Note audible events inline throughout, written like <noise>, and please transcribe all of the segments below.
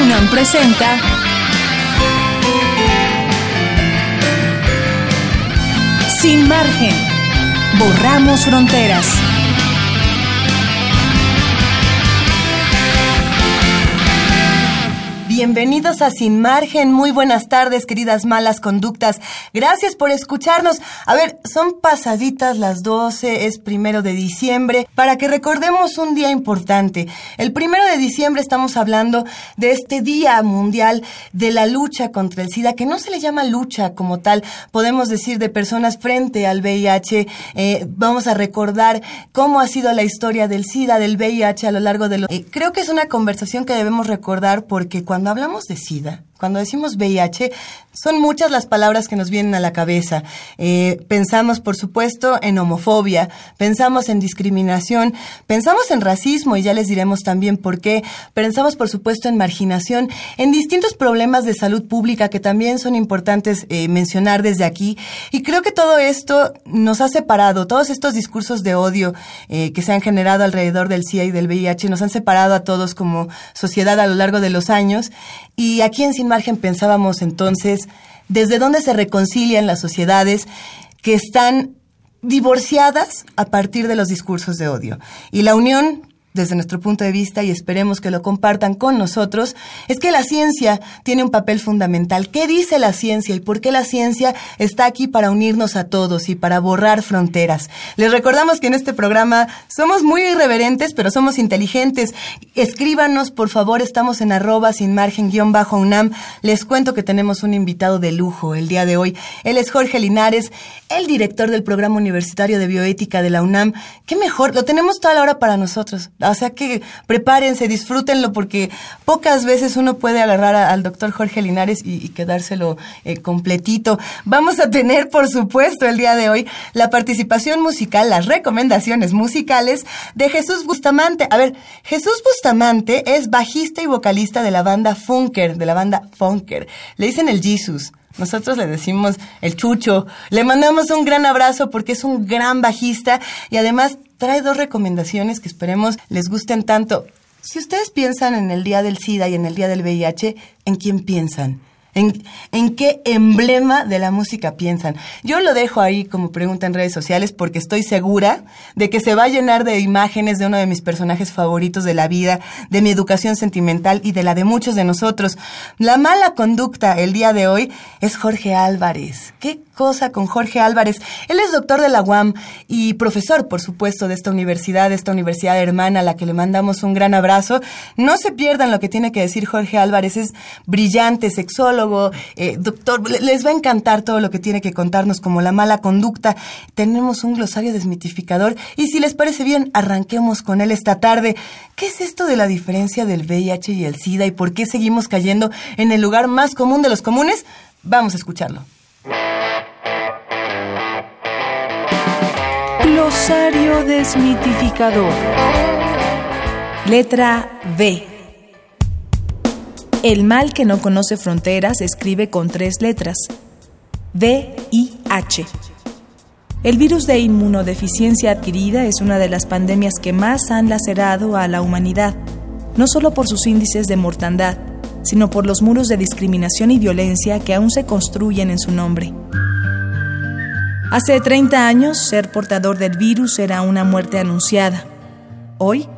UNAM presenta Sin margen. Borramos fronteras. Bienvenidos a Sin Margen. Muy buenas tardes, queridas malas conductas. Gracias por escucharnos. A ver, son pasaditas las 12, es primero de diciembre, para que recordemos un día importante. El primero de diciembre estamos hablando de este Día Mundial de la Lucha contra el SIDA, que no se le llama lucha como tal, podemos decir de personas frente al VIH. Eh, vamos a recordar cómo ha sido la historia del SIDA, del VIH a lo largo de los... Eh, creo que es una conversación que debemos recordar porque cuando hablamos de SIDA, cuando decimos VIH, son muchas las palabras que nos vienen a la cabeza. Eh, pensamos, por supuesto, en homofobia, pensamos en discriminación, pensamos en racismo, y ya les diremos también por qué. Pensamos, por supuesto, en marginación, en distintos problemas de salud pública que también son importantes eh, mencionar desde aquí. Y creo que todo esto nos ha separado, todos estos discursos de odio eh, que se han generado alrededor del CIA y del VIH nos han separado a todos como sociedad a lo largo de los años. Y aquí en Sin Margen pensábamos entonces desde dónde se reconcilian las sociedades que están divorciadas a partir de los discursos de odio. Y la unión desde nuestro punto de vista, y esperemos que lo compartan con nosotros, es que la ciencia tiene un papel fundamental. ¿Qué dice la ciencia y por qué la ciencia está aquí para unirnos a todos y para borrar fronteras? Les recordamos que en este programa somos muy irreverentes, pero somos inteligentes. Escríbanos, por favor, estamos en arroba sin margen guion bajo UNAM. Les cuento que tenemos un invitado de lujo el día de hoy. Él es Jorge Linares, el director del programa universitario de bioética de la UNAM. ¿Qué mejor? Lo tenemos toda la hora para nosotros. O sea que prepárense, disfrútenlo, porque pocas veces uno puede agarrar al doctor Jorge Linares y, quedárselo eh, completito. Vamos a tener, por supuesto, el día de hoy la participación musical, las recomendaciones musicales de Jesús Bustamante. A ver, Jesús Bustamante es bajista y vocalista de la banda Funker, de la banda Funker. Le dicen el Jesus. Nosotros le decimos el chucho. Le mandamos un gran abrazo porque es un gran bajista y además trae dos recomendaciones que esperemos les gusten tanto. Si ustedes piensan en el Día del SIDA y en el Día del VIH, ¿en quién piensan? ¿En, ¿En, qué emblema de la música piensan? Yo lo dejo ahí como pregunta en redes sociales porque estoy segura de que se va a llenar de imágenes de uno de mis personajes favoritos de la vida, de mi educación sentimental y de la de muchos de nosotros. La mala conducta el día de hoy es Jorge Álvarez. ¿Qué cosa con Jorge Álvarez? Él es doctor de la UAM y profesor, por supuesto, de esta universidad, de esta universidad hermana a la que le mandamos un gran abrazo. No se pierdan lo que tiene que decir Jorge Álvarez. Es brillante, sexólogo eh, doctor, les va a encantar todo lo que tiene que contarnos como la mala conducta. Tenemos un glosario desmitificador y si les parece bien, arranquemos con él esta tarde. ¿Qué es esto de la diferencia del VIH y el SIDA y por qué seguimos cayendo en el lugar más común de los comunes? Vamos a escucharlo. Glosario desmitificador. Letra B. El mal que no conoce fronteras escribe con tres letras. VIH. El virus de inmunodeficiencia adquirida es una de las pandemias que más han lacerado a la humanidad, no solo por sus índices de mortandad, sino por los muros de discriminación y violencia que aún se construyen en su nombre. Hace 30 años, ser portador del virus era una muerte anunciada. Hoy,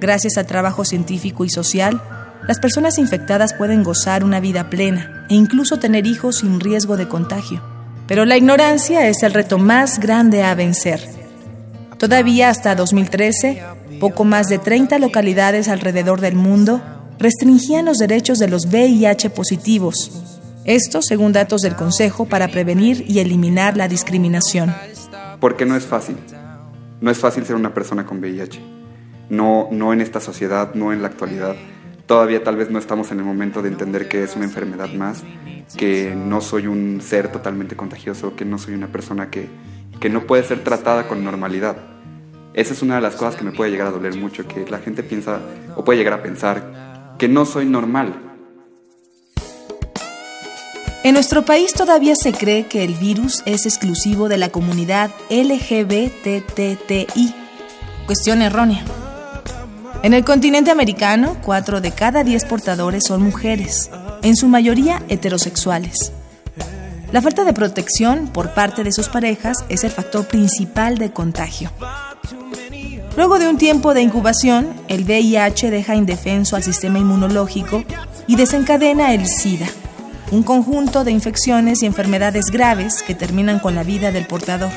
gracias al trabajo científico y social, las personas infectadas pueden gozar una vida plena e incluso tener hijos sin riesgo de contagio. Pero la ignorancia es el reto más grande a vencer. Todavía hasta 2013, poco más de 30 localidades alrededor del mundo restringían los derechos de los VIH positivos. Esto según datos del Consejo para prevenir y eliminar la discriminación. Porque no es fácil. No es fácil ser una persona con VIH. No, no en esta sociedad, no en la actualidad todavía tal vez no estamos en el momento de entender que es una enfermedad más, que no soy un ser totalmente contagioso, que no soy una persona que, que no puede ser tratada con normalidad. Esa es una de las cosas que me puede llegar a doler mucho, que la gente piensa o puede llegar a pensar que no soy normal. En nuestro país todavía se cree que el virus es exclusivo de la comunidad LGBTTI. Cuestión errónea. En el continente americano, 4 de cada 10 portadores son mujeres, en su mayoría heterosexuales. La falta de protección por parte de sus parejas es el factor principal de contagio. Luego de un tiempo de incubación, el VIH deja indefenso al sistema inmunológico y desencadena el SIDA, un conjunto de infecciones y enfermedades graves que terminan con la vida del portador.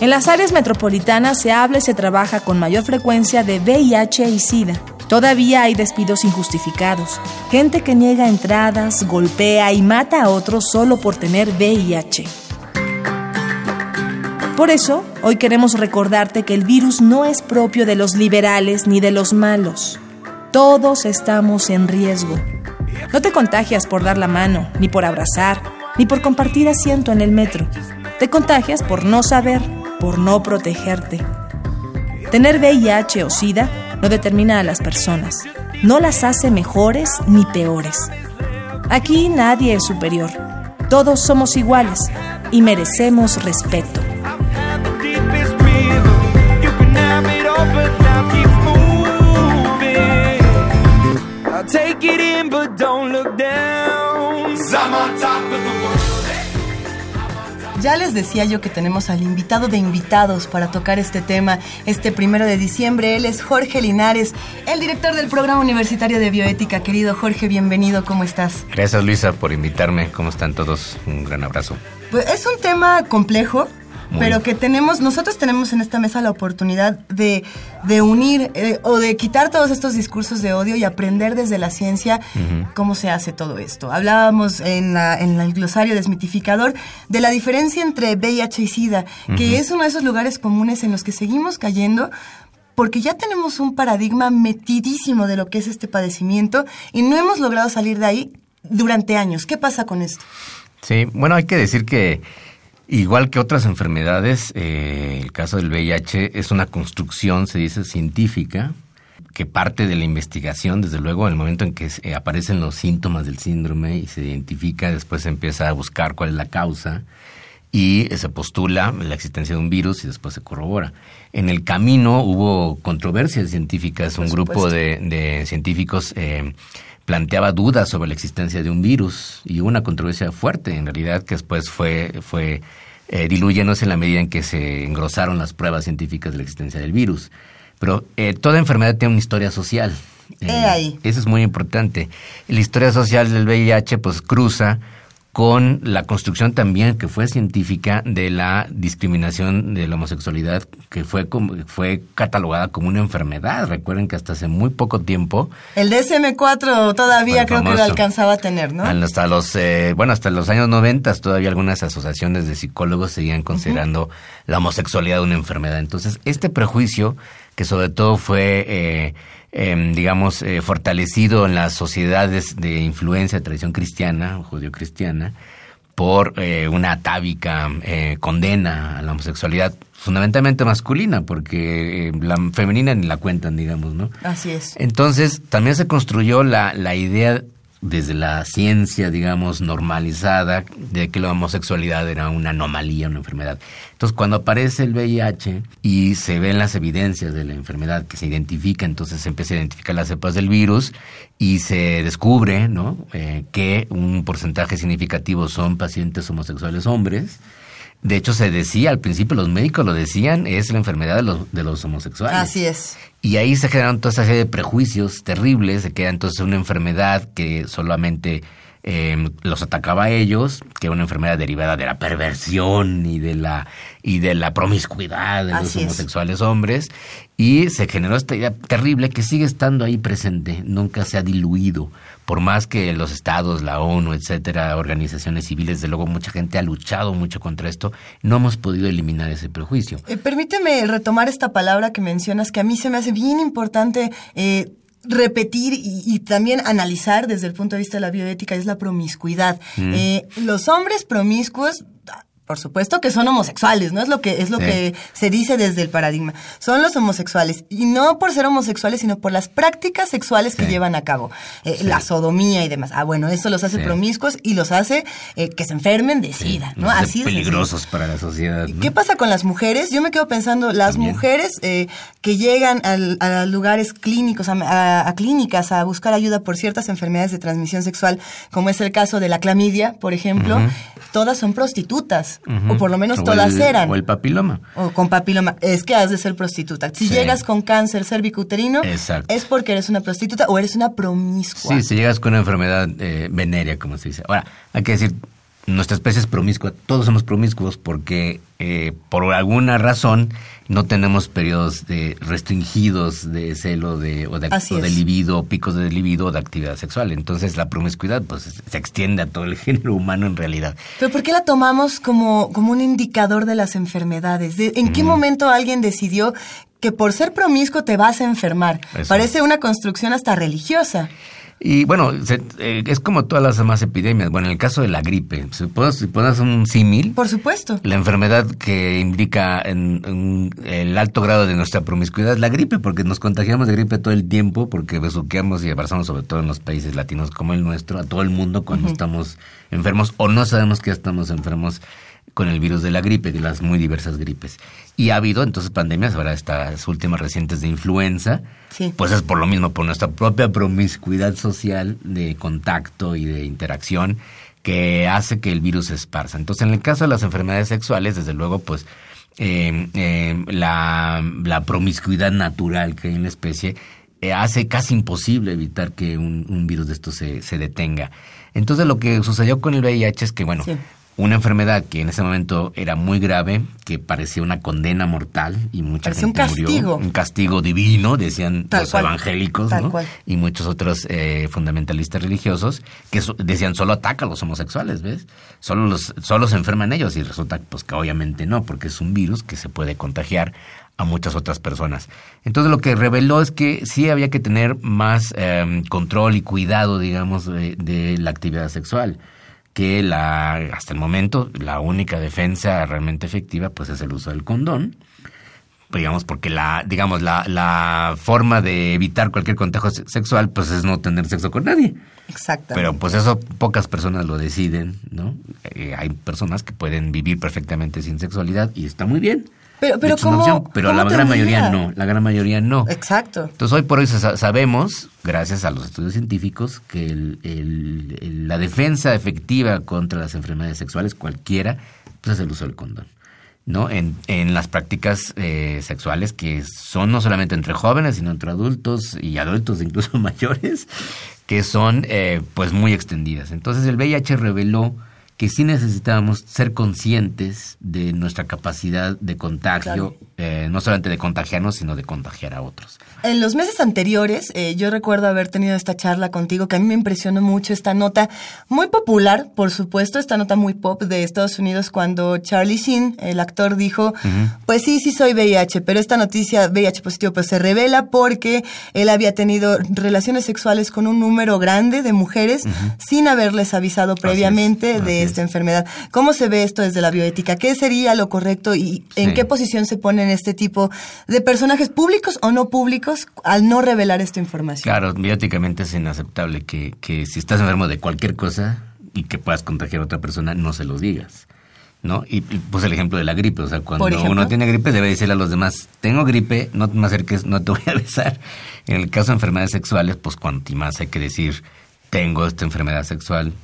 En las áreas metropolitanas se habla y se trabaja con mayor frecuencia de VIH y SIDA. Todavía hay despidos injustificados, gente que niega entradas, golpea y mata a otros solo por tener VIH. Por eso, hoy queremos recordarte que el virus no es propio de los liberales ni de los malos. Todos estamos en riesgo. No te contagias por dar la mano, ni por abrazar, ni por compartir asiento en el metro. Te contagias por no saber, por no protegerte. Tener VIH o SIDA no determina a las personas, no las hace mejores ni peores. Aquí nadie es superior, todos somos iguales y merecemos respeto. Ya les decía yo que tenemos al invitado de invitados para tocar este tema este primero de diciembre. Él es Jorge Linares, el director del programa universitario de bioética. Querido Jorge, bienvenido, ¿cómo estás? Gracias Luisa por invitarme. ¿Cómo están todos? Un gran abrazo. Pues es un tema complejo, pero que tenemos, nosotros tenemos en esta mesa la oportunidad de, unir eh, o de quitar todos estos discursos de odio y aprender desde la ciencia cómo se hace todo esto. Hablábamos en, en el glosario desmitificador de la diferencia entre VIH y SIDA, que es uno de esos lugares comunes en los que seguimos cayendo porque ya tenemos un paradigma metidísimo de lo que es este padecimiento y no hemos logrado salir de ahí durante años. ¿Qué pasa con esto? Sí, bueno, hay que decir que Igual que otras enfermedades, eh, el caso del VIH es una construcción, se dice, científica, que parte de la investigación, desde luego, en el momento en que eh, aparecen los síntomas del síndrome y se identifica, después se empieza a buscar cuál es la causa y se postula la existencia de un virus y después se corrobora. En el camino hubo controversias científicas, un grupo de, científicos eh, planteaba dudas sobre la existencia de un virus y una controversia fuerte, en realidad, que después fue, fue eh, diluyéndose en la medida en que se engrosaron las pruebas científicas de la existencia del virus. Pero eh, toda enfermedad tiene una historia social. Eh, eso es muy importante. La historia social del VIH pues cruza con la construcción también que fue científica de la discriminación de la homosexualidad que fue fue catalogada como una enfermedad. Recuerden que hasta hace muy poco tiempo el DSM-4 todavía creo que lo alcanzaba a tener, ¿no? Hasta los eh, bueno, hasta los años 90 todavía algunas asociaciones de psicólogos seguían considerando la homosexualidad una enfermedad. Entonces, este prejuicio que sobre todo fue eh, Em, digamos, eh, fortalecido en las sociedades de influencia de tradición cristiana, judío-cristiana, por eh, una atávica eh, condena a la homosexualidad fundamentalmente masculina, porque la femenina ni la cuentan, digamos, ¿no? Así es. Entonces, también se construyó la, la idea desde la ciencia, digamos, normalizada de que la homosexualidad era una anomalía, una enfermedad. Entonces, cuando aparece el VIH y se ven las evidencias de la enfermedad que se identifica, entonces se empieza a identificar las cepas del virus y se descubre, ¿no?, eh, que un porcentaje significativo son pacientes homosexuales hombres de hecho, se decía al principio, los médicos lo decían, es la enfermedad de los, de los homosexuales. Así es. Y ahí se generaron toda esa serie de prejuicios terribles, se queda entonces una enfermedad que solamente eh, los atacaba a ellos, que era una enfermedad derivada de la perversión y de la y de la promiscuidad de los homosexuales hombres, y se generó esta idea terrible que sigue estando ahí presente, nunca se ha diluido por más que los estados, la ONU, etcétera, organizaciones civiles, de luego mucha gente ha luchado mucho contra esto, no hemos podido eliminar ese prejuicio. Eh, permíteme retomar esta palabra que mencionas, que a mí se me hace bien importante. Eh, repetir y, también analizar desde el punto de vista de la bioética es la promiscuidad. Mm. Eh, los hombres promiscuos por supuesto que son homosexuales, ¿no? Es lo que es lo Sí. que se dice desde el paradigma. Son los homosexuales y no por ser homosexuales, sino por las prácticas sexuales que Sí. llevan a cabo, Eh, la sodomía y demás. Ah, bueno, eso los hace promiscuos y los hace eh, que se enfermen de sida, ¿no? Así sencillo. peligrosos para la sociedad. ¿no? ¿Qué pasa con las mujeres? Yo me quedo pensando, las También. mujeres eh, que llegan al- a lugares clínicos, a, a- a clínicas, a buscar ayuda por ciertas enfermedades de transmisión sexual, como es el caso de la clamidia, por ejemplo, todas son prostitutas, O por lo menos O todas el- eran. O el papiloma. O con papiloma. Es que has de ser prostituta. Si Sí. llegas con cáncer cervicuterino, Exacto. es porque eres una prostituta o eres una promiscua. Sí, si llegas con una enfermedad eh, venérea, como se dice. Ahora, hay que decir, nuestra especie es promiscua, todos somos promiscuos porque eh, por alguna razón no tenemos periodos de restringidos de celo de, o, de, o de libido, picos de libido o de actividad sexual. Entonces la promiscuidad pues se extiende a todo el <laughs> género humano en realidad. Pero ¿por qué la tomamos como, como un indicador de las enfermedades? ¿De- ¿En qué momento alguien decidió que por ser promiscuo te vas a enfermar? Eso. Parece una construcción hasta religiosa. Y bueno, se- eh, es como todas las demás epidemias. Bueno, en el caso de la gripe, si puedes, si puedes un símil, Por supuesto. La enfermedad que indica en, en el alto grado de nuestra promiscuidad la gripe, porque nos contagiamos de gripe todo el tiempo, porque besuqueamos y abrazamos, sobre todo en los países latinos como el nuestro, a todo el mundo cuando estamos enfermos o no sabemos que ya estamos enfermos con el virus de la gripe, de las muy diversas gripes. Y ha habido entonces pandemias, ahora estas últimas recientes de influenza, Sí. pues es por lo mismo, por nuestra propia promiscuidad social de contacto y de interacción que hace que el virus se esparza. Entonces, en el caso de las enfermedades sexuales, desde luego, pues eh, eh, la, la promiscuidad natural que hay en la especie eh, hace casi imposible evitar que un, un virus de esto se, se detenga. Entonces, lo que sucedió con el VIH es que, bueno, Sí. Una enfermedad que en ese momento era muy grave, que parecía una condena mortal y mucha Parecía un gente murió. castigo. Un castigo divino, decían Tal los cual. evangélicos, Tal ¿no? cual. Y muchos otros eh, fundamentalistas religiosos que so- decían solo ataca a los homosexuales, ¿ves? Solo los solo se enferman ellos y resulta pues que obviamente no, porque es un virus que se puede contagiar a muchas otras personas. Entonces lo que reveló es que sí había que tener más eh, control y cuidado, digamos, de, de la actividad sexual que la hasta el momento la única defensa realmente efectiva pues es el uso del condón. Digamos porque la digamos la, la forma de evitar cualquier contagio se- sexual pues es no tener sexo con nadie. Exacto. pero pues eso pocas personas lo deciden no Eh, hay personas que pueden vivir perfectamente sin sexualidad y está muy bien Pero- pero hecho, ¿cómo- opción, pero cómo la gran mayoría no la gran mayoría no Exacto. entonces hoy por hoy sa- sabemos, gracias a los estudios científicos, que el- el- el- la defensa efectiva contra las enfermedades sexuales, cualquiera, pues es el uso del condón. ¿no? En, en las prácticas eh, sexuales que son no solamente entre jóvenes, sino entre adultos y adultos incluso <laughs> mayores, que son eh, pues muy extendidas. Entonces el VIH reveló que sí necesitábamos ser conscientes de nuestra capacidad de contagio, eh, no solamente de contagiarnos, sino de contagiar a otros. En los meses anteriores, eh, yo recuerdo haber tenido esta charla contigo, que a mí me impresionó mucho esta nota, muy popular, por supuesto, esta nota muy pop de Estados Unidos, cuando Charlie Sheen, el actor, dijo, pues sí, sí soy VIH, pero esta noticia VIH positivo pues se revela porque él había tenido relaciones sexuales con un número grande de mujeres sin haberles avisado previamente de. Esta enfermedad. ¿Cómo se ve esto desde la bioética? ¿Qué sería lo correcto y en Sí. qué posición se ponen este tipo de personajes públicos o no públicos al no revelar esta información? Claro, bióticamente es inaceptable que, que si estás enfermo de cualquier cosa y que puedas contagiar a otra persona, no se lo digas. ¿No? Y, y puse el ejemplo de la gripe, o sea, cuando uno tiene gripe debe decirle a los demás, tengo gripe, no te me acerques, no te voy a besar. En el caso de enfermedades sexuales, pues cuanto más hay que decir, tengo esta enfermedad sexual,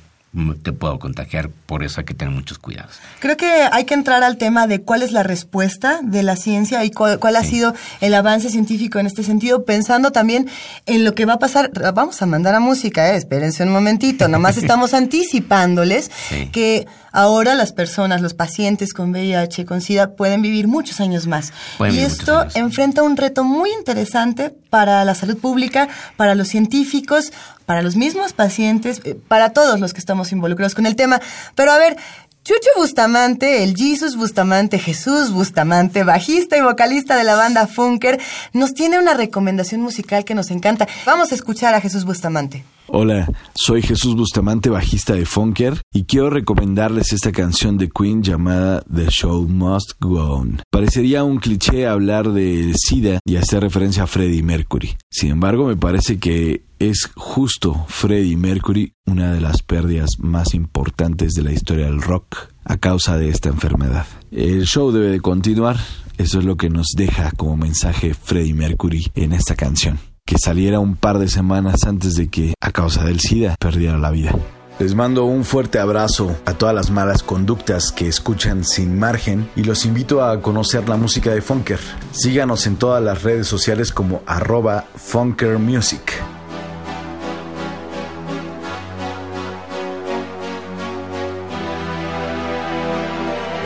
te puedo contagiar, por eso hay que tener muchos cuidados. Creo que hay que entrar al tema de cuál es la respuesta de la ciencia y cuál, cuál ha sido el avance científico en este sentido, pensando también en lo que va a pasar. Vamos a mandar a música, eh, espérense un momentito, nomás <laughs> estamos anticipándoles Sí. que ahora las personas, los pacientes con VIH, con SIDA, pueden vivir muchos años más. Pueden y esto enfrenta un reto muy interesante para la salud pública, para los científicos, para los mismos pacientes, eh, para todos los que estamos involucrados con el tema. Pero a ver, Chucho Bustamante, el Jesus Bustamante, Jesús Bustamante, bajista y vocalista de la banda Funker, nos tiene una recomendación musical que nos encanta. Vamos a escuchar a Jesús Bustamante. Hola, soy Jesús Bustamante, bajista de Funker, y quiero recomendarles esta canción de Queen llamada The Show Must Go On. Parecería un cliché hablar de SIDA y hacer referencia a Freddie Mercury. Sin embargo, me parece que es justo Freddie Mercury una de las pérdidas más importantes de la historia del rock a causa de esta enfermedad. El show debe de continuar, eso es lo que nos deja como mensaje Freddie Mercury en esta canción que saliera un par de semanas antes de que, a causa del SIDA, perdiera la vida. Les mando un fuerte abrazo a todas las malas conductas que escuchan sin margen y los invito a conocer la música de Funker. Síganos en todas las redes sociales como arroba Funker Music.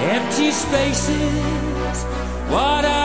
Empty spaces, what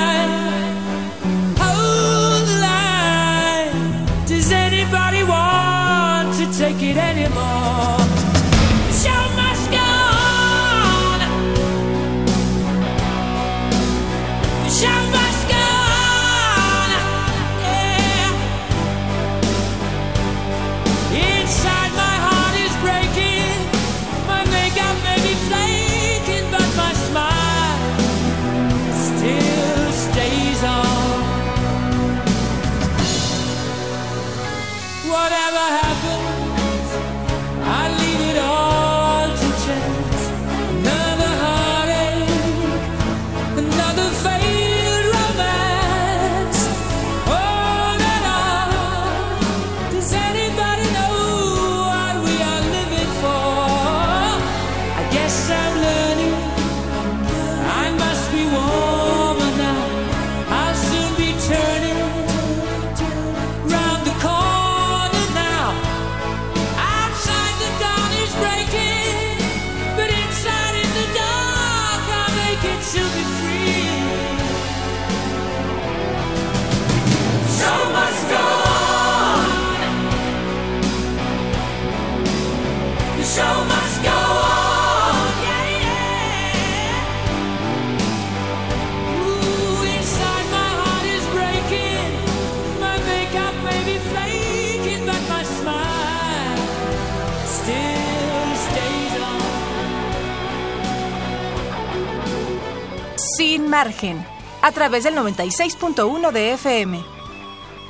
A través del 96.1 de FM.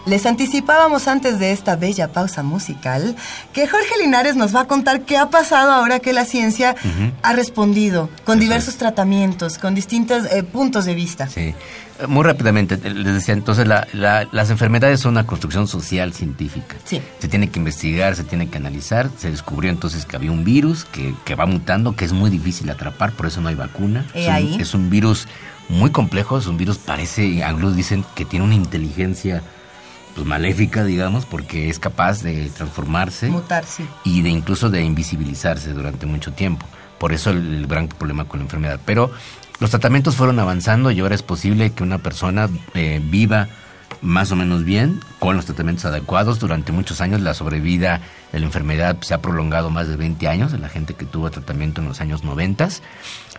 Les anticipábamos antes de esta bella pausa musical que Jorge Linares nos va a contar qué ha pasado ahora que la ciencia ha respondido con diversos tratamientos, con distintos eh, puntos de vista. Sí. Muy rápidamente, les decía, entonces la- la- las enfermedades son una construcción social científica. Sí. Se tiene que investigar, se tiene que analizar. Se descubrió entonces que había un virus que, que va mutando, que es muy difícil atrapar, por eso no hay vacuna. Es, un, ahí. es un virus muy complejo, es un virus, parece, algunos dicen que tiene una inteligencia pues, maléfica, digamos, porque es capaz de transformarse Mutar, sí. y de incluso de invisibilizarse durante mucho tiempo. Por eso el, el gran problema con la enfermedad. Pero los tratamientos fueron avanzando y ahora es posible que una persona eh, viva más o menos bien con los tratamientos adecuados. Durante muchos años la sobrevida de la enfermedad se ha prolongado más de 20 años de la gente que tuvo tratamiento en los años 90,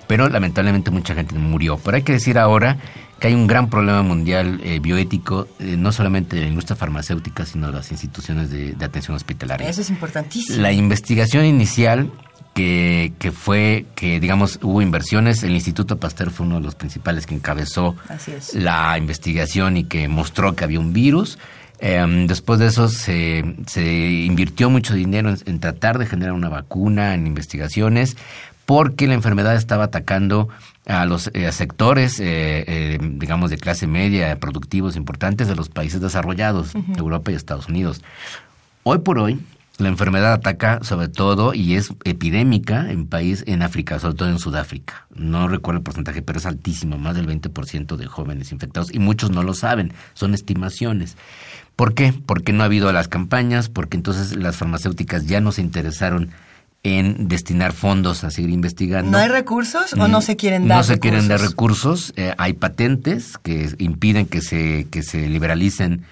pero lamentablemente mucha gente murió. Pero hay que decir ahora que hay un gran problema mundial eh, bioético, eh, no solamente de la industria farmacéutica, sino de las instituciones de, de atención hospitalaria. Eso es importantísimo. La investigación inicial que, que fue que, digamos, hubo inversiones, el Instituto Pasteur fue uno de los principales que encabezó la investigación y que mostró que había un virus. Em, después de eso se, se invirtió mucho dinero en, en tratar de generar una vacuna, en investigaciones, porque la enfermedad estaba atacando a los eh, sectores, eh, eh, digamos, de clase media, productivos importantes de los países desarrollados, Europa y Estados Unidos. Hoy por hoy, la enfermedad ataca sobre todo y es epidémica en país en África, sobre todo en Sudáfrica. No recuerdo el porcentaje, pero es altísimo, más del 20% de jóvenes infectados y muchos no lo saben, son estimaciones. ¿Por qué? Porque no ha habido las campañas, porque entonces las farmacéuticas ya no se interesaron en destinar fondos a seguir investigando. ¿No hay recursos o no se quieren dar No se quieren dar recursos? eh, hay patentes que impiden que se, que se liberalicen,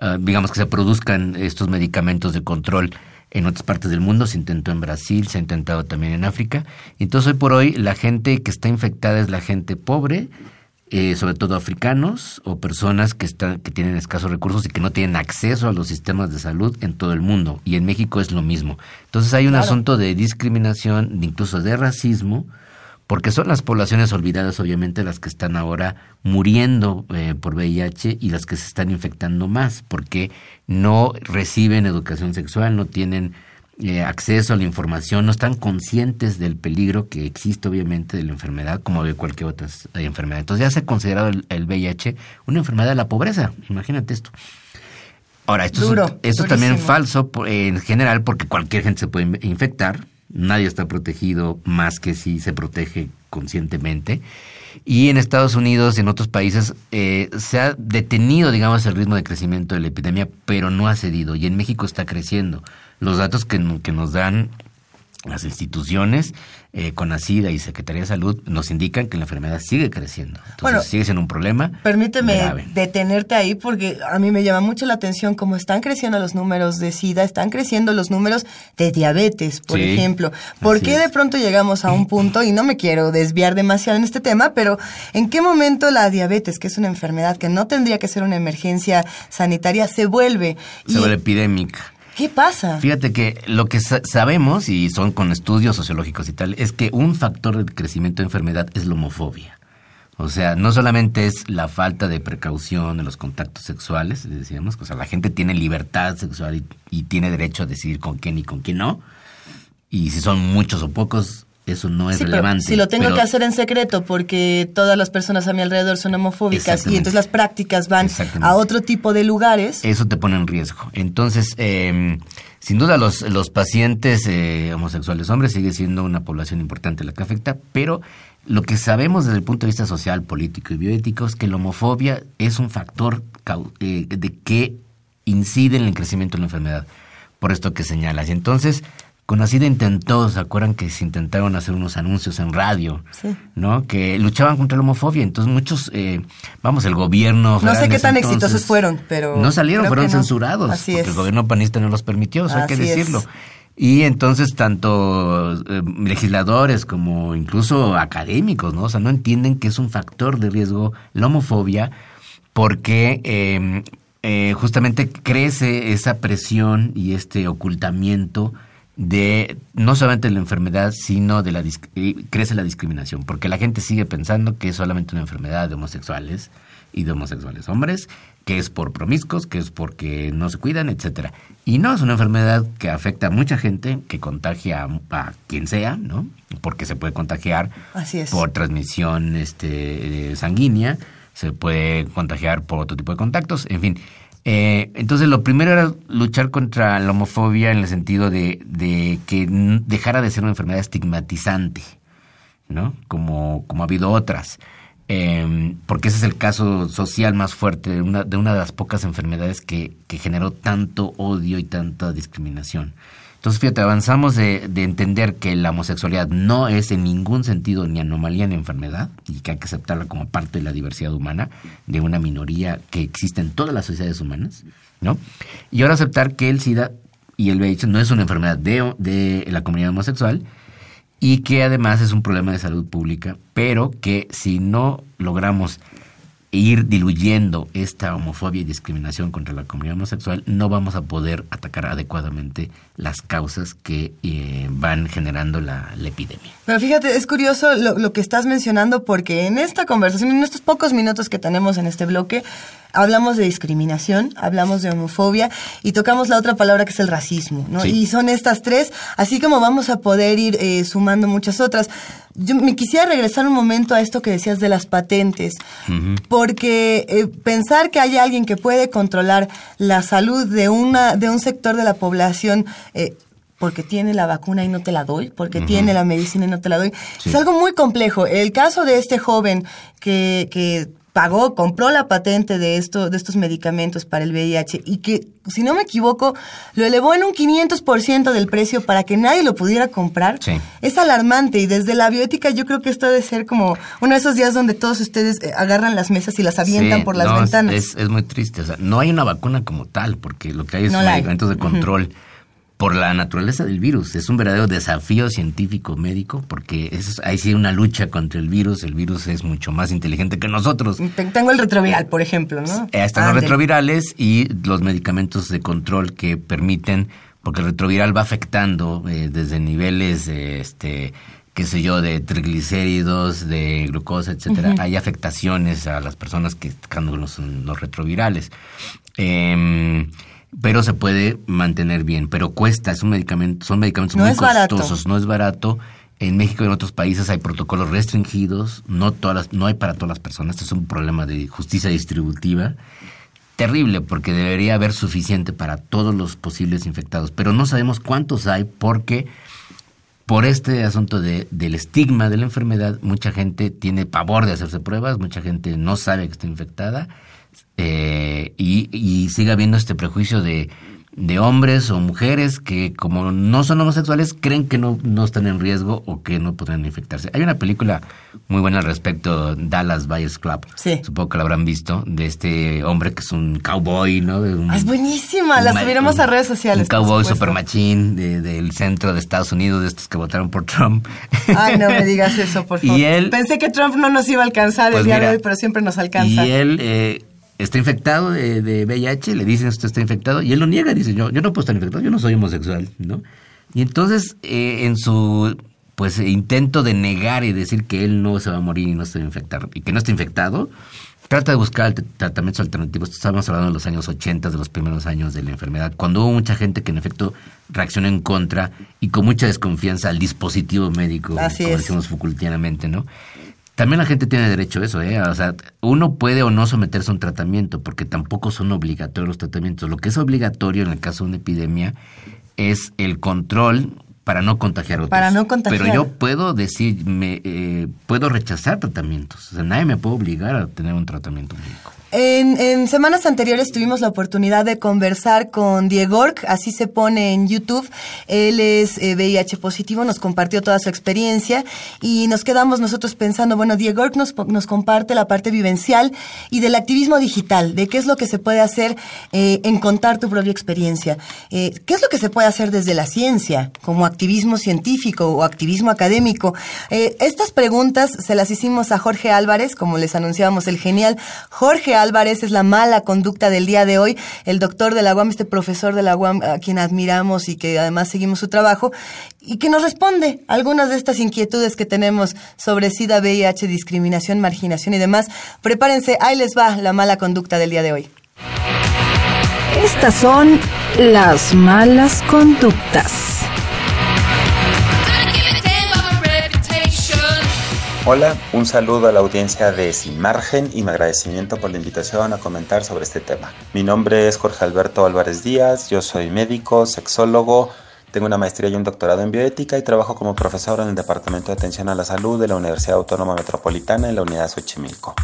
ah, digamos que se produzcan estos medicamentos de control en otras partes del mundo. Se intentó en Brasil, se ha intentado también en África. Entonces, hoy por hoy, la gente que está infectada es la gente pobre, eh, sobre todo africanos o personas que están que tienen escasos recursos y que no tienen acceso a los sistemas de salud en todo el mundo y en México es lo mismo. Entonces hay un asunto de discriminación, incluso de racismo, porque son las poblaciones olvidadas obviamente las que están ahora muriendo eh, por VIH y las que se están infectando más, porque no reciben educación sexual, no tienen eh, acceso a la información, no están conscientes del peligro que existe obviamente de la enfermedad, como de cualquier otra eh, enfermedad. Entonces ya se ha considerado el, el VIH una enfermedad de la pobreza, imagínate esto. Ahora, esto, Duro, es, esto es también falso en general porque cualquier gente se puede in- infectar, nadie está protegido más que si se protege conscientemente. Y en Estados Unidos y en otros países eh, se ha detenido, digamos, el ritmo de crecimiento de la epidemia, pero no ha cedido. Y en México está creciendo. Los datos que, que nos dan las instituciones, eh, CONACIDA y Secretaría de Salud, nos indican que la enfermedad sigue creciendo. Entonces Bueno, sigue siendo un problema Permíteme grave. detenerte ahí porque a mí me llama mucho la atención cómo están creciendo los números de SIDA, están creciendo los números de diabetes, por Sí, ejemplo. ¿Por qué es. de pronto llegamos a un punto, y no me quiero desviar demasiado en este tema, pero ¿en qué momento la diabetes, que es una enfermedad que no tendría que ser una emergencia sanitaria, se vuelve? Se vuelve epidémica. ¿Qué pasa? Fíjate que lo que sa- sabemos, y son con estudios sociológicos y tal, es que un factor de crecimiento de enfermedad es la homofobia. O sea, no solamente es la falta de precaución en los contactos sexuales, decíamos, o sea, la gente tiene libertad sexual y, y tiene derecho a decidir con quién y con quién no. Y si son muchos o pocos, eso no es Sí, relevante. si lo tengo Pero- que hacer en secreto porque todas las personas a mi alrededor son homofóbicas y entonces las prácticas van a otro tipo de lugares. Eso te pone en riesgo. Entonces, eh, sin duda, los, los pacientes eh, homosexuales hombres sigue siendo una población importante la que afecta, pero lo que sabemos desde el punto de vista social, político y bioético es que la homofobia es un factor eh, de que incide en el crecimiento de la enfermedad, por esto que señalas. Y entonces, Conacida intentó, ¿se acuerdan que se intentaron hacer unos anuncios en radio? Sí. ¿No? Que luchaban contra la homofobia. Entonces, muchos, eh, vamos, el gobierno. No sé qué tan entonces- exitosos fueron, pero No salieron, fueron no. censurados. Así porque es. el gobierno panista no los permitió, eso hay que Así es. decirlo. Y entonces tanto eh, legisladores como incluso académicos, ¿no? O sea, no entienden que es un factor de riesgo la homofobia porque eh, eh, justamente crece esa presión y este ocultamiento de no solamente de la enfermedad, sino de la crece la discriminación, porque la gente sigue pensando que es solamente una enfermedad de homosexuales y de homosexuales hombres, que es por promiscuos, que es porque no se cuidan, etcétera. Y no es una enfermedad que afecta a mucha gente, que contagia a, a quien sea, ¿no? Porque se puede contagiar Así es. por transmisión este, eh, sanguínea, se puede contagiar por otro tipo de contactos, en fin. Eh, entonces, lo primero era luchar contra la homofobia en el sentido de, de que dejara de ser una enfermedad estigmatizante, ¿no? Como, como ha habido otras. Eh, porque ese es el caso social más fuerte de una de, una de las pocas enfermedades que, que generó tanto odio y tanta discriminación. Entonces, fíjate, avanzamos de, de entender que la homosexualidad no es en ningún sentido ni anomalía ni enfermedad y que hay que aceptarla como parte de la diversidad humana, de una minoría que existe en todas las sociedades humanas, ¿no? Y ahora aceptar que el SIDA y el VIH no es una enfermedad de la comunidad homosexual y que además es un problema de salud pública, pero que si no logramos ir diluyendo esta homofobia y discriminación contra la comunidad homosexual, no vamos a poder atacar adecuadamente las causas que eh, van generando la, epidemia. Pero fíjate, es curioso lo que estás mencionando porque en esta conversación, en estos pocos minutos que tenemos en este bloque, hablamos de discriminación, hablamos de homofobia y tocamos la otra palabra que es el racismo, ¿no? Sí. Y son estas tres, así como vamos a poder ir eh, sumando muchas otras. Yo me quisiera regresar un momento a esto que decías de las patentes, porque eh, pensar que hay alguien que puede controlar la salud de una de un sector de la población eh, porque tiene la vacuna y no te la doy, porque tiene la medicina y no te la doy, Sí. es algo muy complejo. El caso de este joven que, que pagó, compró la patente de, esto, de estos medicamentos para el VIH y que, si no me equivoco, lo elevó en un 500% del precio para que nadie lo pudiera comprar, Sí. es alarmante. Y desde la bioética yo creo que esto debe ser como uno de esos días donde todos ustedes eh, agarran las mesas y las avientan Sí, por las no, ventanas. Es, es muy triste. O sea, no hay una vacuna como tal, porque lo que hay es No hay. medicamentos de control. Por la naturaleza del virus. Es un verdadero desafío científico médico, porque es, hay sí una lucha contra el virus. El virus es mucho más inteligente que nosotros. Te- Tengo el retroviral, por ejemplo, ¿no? Eh, están los Ándale. retrovirales y los medicamentos de control que permiten, porque el retroviral va afectando eh, desde niveles, de, este, qué sé yo, de triglicéridos, de glucosa, etcétera. Hay afectaciones a las personas que están con los, los retrovirales. Em, pero se puede mantener bien, pero cuesta, es un medicamento, son medicamentos No muy barato. costosos, no es barato. En México y en otros países hay protocolos restringidos, no todas las- no hay para todas las personas, este es un problema de justicia distributiva terrible porque debería haber suficiente para todos los posibles infectados, pero no sabemos cuántos hay porque por este asunto de, del estigma de la enfermedad, mucha gente tiene pavor de hacerse pruebas, mucha gente no sabe que está infectada eh, y, y sigue habiendo este prejuicio de, de hombres o mujeres que como no son homosexuales creen que no, no están en riesgo o que no podrán infectarse. Hay una película muy buena al respecto, Dallas Buyers Club, Sí. supongo que la habrán visto, de este hombre que es un cowboy, ¿no? Un- es buenísima, la subiremos a redes sociales. Un cowboy super machín de- del centro de Estados Unidos, de estos que votaron por Trump. Ay, no me <laughs> digas eso, por favor. Y él- Pensé que Trump no nos iba a alcanzar Pues el día mira, de hoy, pero siempre nos alcanza. Y él eh, está infectado de, de VIH, le dicen usted está infectado, y él lo niega, dice yo, yo no puedo estar infectado, yo no soy homosexual, ¿no? Y entonces, eh, en su pues intento de negar y decir que él no se va a morir y no se va a infectar, y que no está infectado, trata de buscar tratamientos alternativos. Estamos hablando de los años 80, de los primeros años de la enfermedad, cuando hubo mucha gente que en efecto reaccionó en contra y con mucha desconfianza al dispositivo médico, Así como es. decimos Foucaultianamente, ¿no? También la gente tiene derecho a eso, ¿eh? O sea, uno puede o no someterse a un tratamiento, porque tampoco son obligatorios los tratamientos. Lo que es obligatorio en el caso de una epidemia es el control para no contagiar a otros. Para no contagiar. Pero yo puedo decir, me, eh, puedo rechazar tratamientos. O sea, nadie me puede obligar a tener un tratamiento médico. En, semanas anteriores tuvimos la oportunidad de conversar con Diego así se pone en YouTube. Él es eh, VIH positivo, nos compartió toda su experiencia y nos quedamos nosotros pensando, bueno, Diego nos, nos comparte la parte vivencial y del activismo digital, de qué es lo que se puede hacer eh, en contar tu propia experiencia. Eh, ¿Qué es lo que se puede hacer desde la ciencia, como activismo científico o activismo académico? Eh, estas preguntas se las hicimos a Jorge Álvarez, como les anunciábamos, el genial Jorge Álvarez es la mala conducta del día de hoy, el doctor de la UAM, este profesor de la UAM a quien admiramos y que además seguimos su trabajo, y que nos responde algunas de estas inquietudes que tenemos sobre SIDA, VIH, discriminación, marginación y demás. Prepárense, ahí les va la mala conducta del día de hoy. Estas son las malas conductas. Hola, un saludo a la audiencia de Sin Margen y mi agradecimiento por la invitación a comentar sobre este tema. Mi nombre es Jorge Alberto Álvarez Díaz, yo soy médico, sexólogo, tengo una maestría y un doctorado en bioética y trabajo como profesor en el Departamento de Atención a la Salud de la Universidad Autónoma Metropolitana en la Unidad Xochimilco.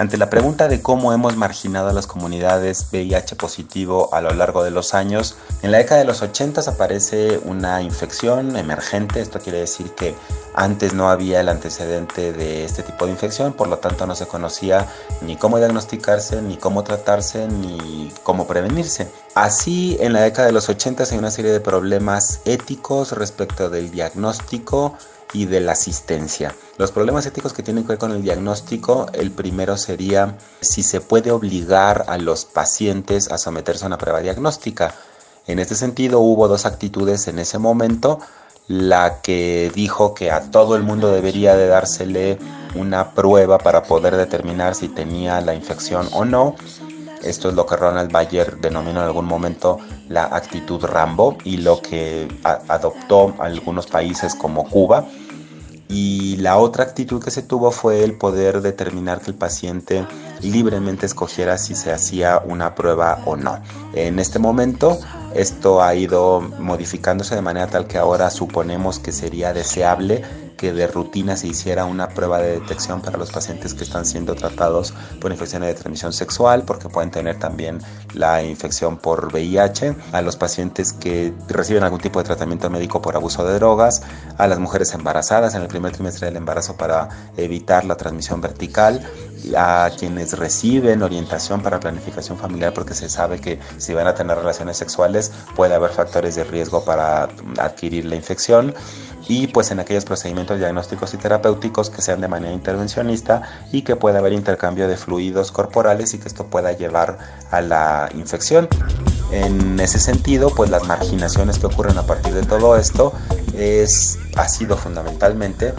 Ante la pregunta de cómo hemos marginado a las comunidades VIH positivo a lo largo de los años, en la década de los 80 aparece una infección emergente, esto quiere decir que antes no había el antecedente de este tipo de infección, por lo tanto no se conocía ni cómo diagnosticarse, ni cómo tratarse, ni cómo prevenirse. Así, en la década de los 80 hay una serie de problemas éticos respecto del diagnóstico y de la asistencia. Los problemas éticos que tienen que ver con el diagnóstico, el primero sería si se puede obligar a los pacientes a someterse a una prueba diagnóstica. En este sentido hubo dos actitudes en ese momento, la que dijo que a todo el mundo debería de dársele una prueba para poder determinar si tenía la infección o no. Esto es lo que Ronald Bayer denominó en algún momento la actitud Rambo y lo que adoptó algunos países como Cuba. Y la otra actitud que se tuvo fue el poder determinar que el paciente libremente escogiera si se hacía una prueba o no. En este momento esto ha ido modificándose de manera tal que ahora suponemos que sería deseable que de rutina se hiciera una prueba de detección para los pacientes que están siendo tratados por infecciones de transmisión sexual, porque pueden tener también la infección por VIH, a los pacientes que reciben algún tipo de tratamiento médico por abuso de drogas, a las mujeres embarazadas en el primer trimestre del embarazo para evitar la transmisión vertical, a quienes reciben orientación para planificación familiar porque se sabe que si van a tener relaciones sexuales puede haber factores de riesgo para adquirir la infección. Y pues en aquellos procedimientos diagnósticos y terapéuticos que sean de manera intervencionista y que pueda haber intercambio de fluidos corporales y que esto pueda llevar a la infección. En ese sentido, pues las marginaciones que ocurren a partir de todo esto es, ha sido fundamentalmente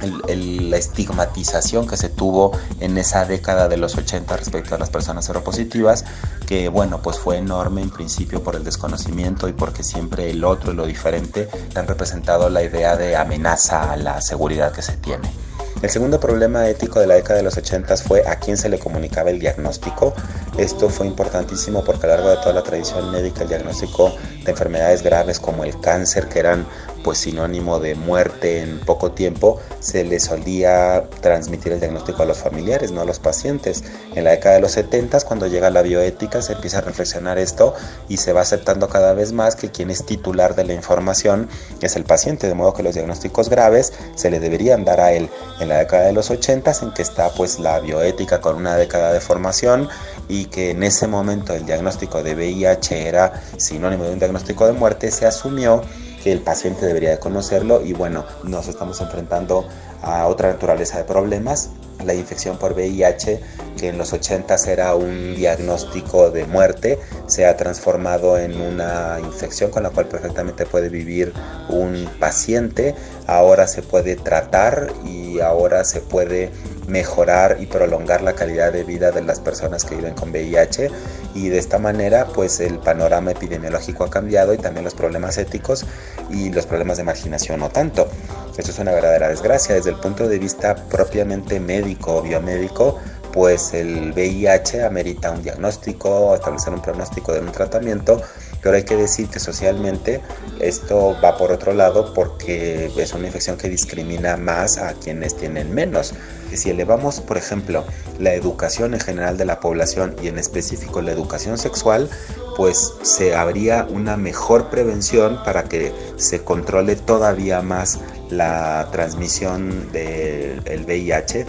la estigmatización que se tuvo en esa década de los 80 respecto a las personas seropositivas, que bueno, pues fue enorme en principio por el desconocimiento y porque siempre el otro y lo diferente han representado la idea de amenaza a la seguridad que se tiene. El segundo problema ético de la década de los 80 fue a quién se le comunicaba el diagnóstico. Esto fue importantísimo porque a lo largo de toda la tradición médica el diagnóstico de enfermedades graves como el cáncer, que eran pues sinónimo de muerte en poco tiempo, se le solía transmitir el diagnóstico a los familiares, no a los pacientes. En la década de los 70, cuando llega la bioética, se empieza a reflexionar esto y se va aceptando cada vez más que quien es titular de la información es el paciente, de modo que los diagnósticos graves se le deberían dar a él. En la década de los 80, en que está pues la bioética con una década de formación y que en ese momento el diagnóstico de VIH era sinónimo de un diagnóstico de muerte, se asumió que el paciente debería de conocerlo y bueno, nos estamos enfrentando a otra naturaleza de problemas. La infección por VIH, que en los 80 era un diagnóstico de muerte, se ha transformado en una infección con la cual perfectamente puede vivir un paciente. Ahora se puede tratar y ahora se puede mejorar y prolongar la calidad de vida de las personas que viven con VIH y de esta manera pues el panorama epidemiológico ha cambiado y también los problemas éticos y los problemas de marginación no tanto. Esto es una verdadera desgracia desde el punto de vista propiamente médico o biomédico pues el VIH amerita un diagnóstico, establecer un pronóstico de un tratamiento, pero hay que decir que socialmente esto va por otro lado porque es una infección que discrimina más a quienes tienen menos. Si elevamos, por ejemplo, la educación en general de la población y en específico la educación sexual, pues se habría una mejor prevención para que se controle todavía más la transmisión del VIH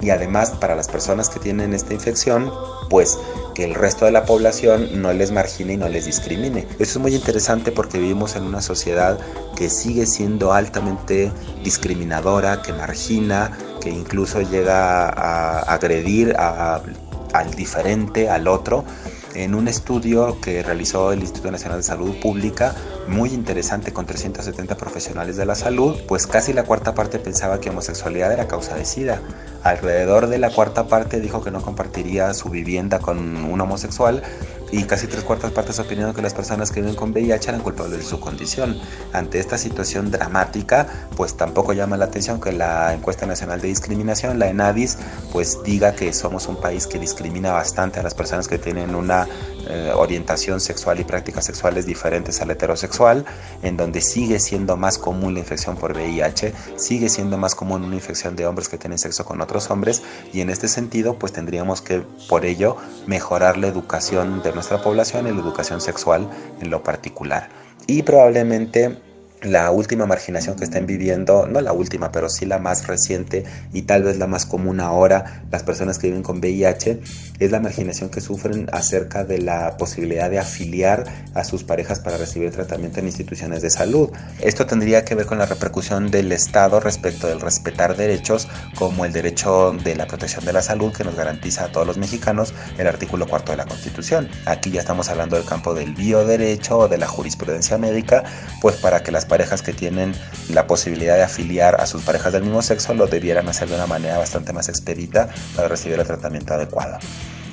y además para las personas que tienen esta infección, pues que el resto de la población no les margine y no les discrimine. Eso es muy interesante porque vivimos en una sociedad que sigue siendo altamente discriminadora, que margina, que incluso llega a agredir al diferente, al otro. En un estudio que realizó el Instituto Nacional de Salud Pública, muy interesante con 370 profesionales de la salud, pues casi la cuarta parte pensaba que homosexualidad era causa de SIDA. Alrededor de la cuarta parte dijo que no compartiría su vivienda con un homosexual y casi tres cuartas partes opinaron que las personas que viven con VIH eran culpables de su condición. Ante esta situación dramática, pues tampoco llama la atención que la encuesta nacional de discriminación, la ENADIS, pues diga que somos un país que discrimina bastante a las personas que tienen una eh, orientación sexual y prácticas sexuales diferentes al heterosexual, en donde sigue siendo más común la infección por VIH, sigue siendo más común una infección de hombres que tienen sexo con otros hombres y en este sentido pues tendríamos que por ello mejorar la educación de nuestra población y la educación sexual en lo particular. Y probablemente la última marginación que estén viviendo, no la última, pero sí la más reciente y tal vez la más común ahora, las personas que viven con VIH, es la marginación que sufren acerca de la posibilidad de afiliar a sus parejas para recibir tratamiento en instituciones de salud. Esto tendría que ver con la repercusión del Estado respecto del respetar derechos como el derecho de la protección de la salud que nos garantiza a todos los mexicanos el artículo cuarto de la Constitución. Aquí ya estamos hablando del campo del bioderecho o de la jurisprudencia médica, pues para que las parejas que tienen la posibilidad de afiliar a sus parejas del mismo sexo lo debieran hacer de una manera bastante más expedita para recibir el tratamiento adecuado.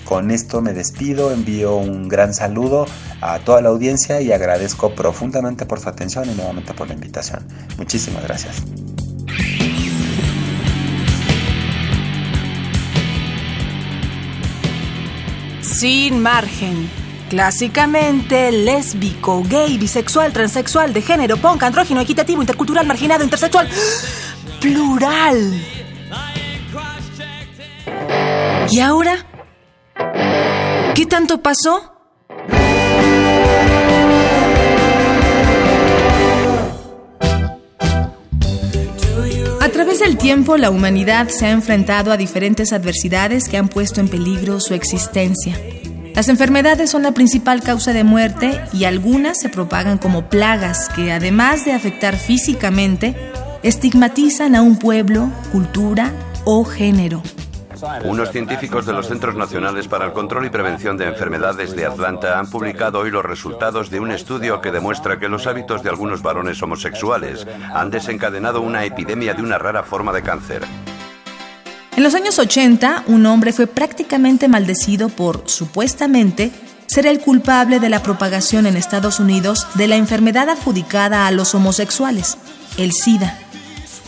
Con esto me despido, envío un gran saludo a toda la audiencia y agradezco profundamente por su atención y nuevamente por la invitación. Muchísimas gracias. Sin margen. Clásicamente lésbico, gay, bisexual, transexual, de género, punk, andrógino, equitativo, intercultural, marginado, intersexual. plural. ¿Y ahora? ¿Qué tanto pasó? A través del tiempo, la humanidad se ha enfrentado a diferentes adversidades que han puesto en peligro su existencia. Las enfermedades son la principal causa de muerte y algunas se propagan como plagas que, además de afectar físicamente, estigmatizan a un pueblo, cultura o género. Unos científicos de los Centros Nacionales para el Control y Prevención de Enfermedades de Atlanta han publicado hoy los resultados de un estudio que demuestra que los hábitos de algunos varones homosexuales han desencadenado una epidemia de una rara forma de cáncer. En los años 80, un hombre fue prácticamente maldecido por, supuestamente, ser el culpable de la propagación en Estados Unidos de la enfermedad adjudicada a los homosexuales, el SIDA.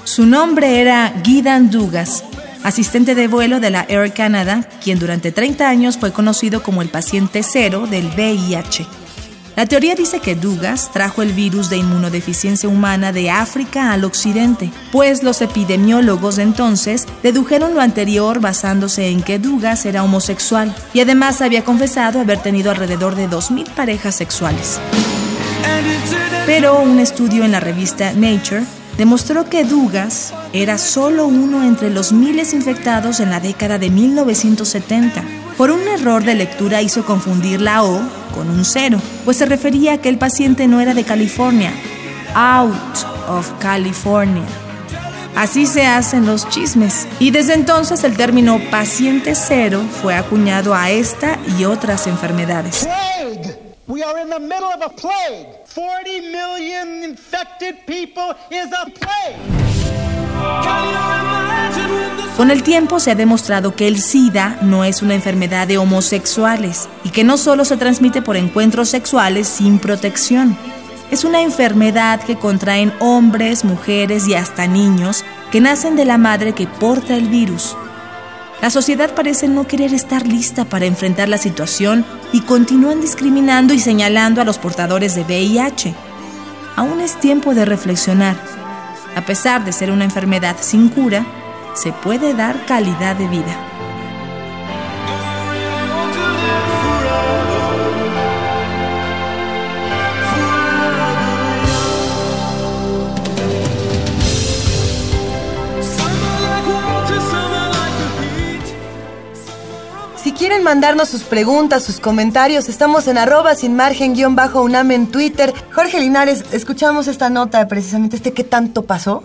Su nombre era Gidan Dugas, asistente de vuelo de la Air Canada, quien durante 30 años fue conocido como el paciente cero del VIH. La teoría dice que Dugas trajo el virus de inmunodeficiencia humana de África al occidente, pues los epidemiólogos de entonces dedujeron lo anterior basándose en que Dugas era homosexual y además había confesado haber tenido alrededor de 2.000 parejas sexuales. Pero un estudio en la revista Nature demostró que Dugas era solo uno entre los miles infectados en la década de 1970. Por un error de lectura hizo confundir la O con un cero, pues se refería a que el paciente no era de California, out of California. Así se hacen los chismes. Y desde entonces el término paciente cero fue acuñado a esta y otras enfermedades. plague. We are in the middle of a plague. 40 million infected people is a plague. Con el tiempo se ha demostrado que el SIDA no es una enfermedad de homosexuales y que no solo se transmite por encuentros sexuales sin protección. Es una enfermedad que contraen hombres, mujeres y hasta niños que nacen de la madre que porta el virus. La sociedad parece no querer estar lista para enfrentar la situación y continúan discriminando y señalando a los portadores de VIH. Aún es tiempo de reflexionar. A pesar de ser una enfermedad sin cura, se puede dar calidad de vida. Quieren mandarnos sus preguntas, sus comentarios, estamos en arroba sin margen guion bajo UNAM en Twitter. Jorge Linares, escuchamos esta nota precisamente este qué tanto pasó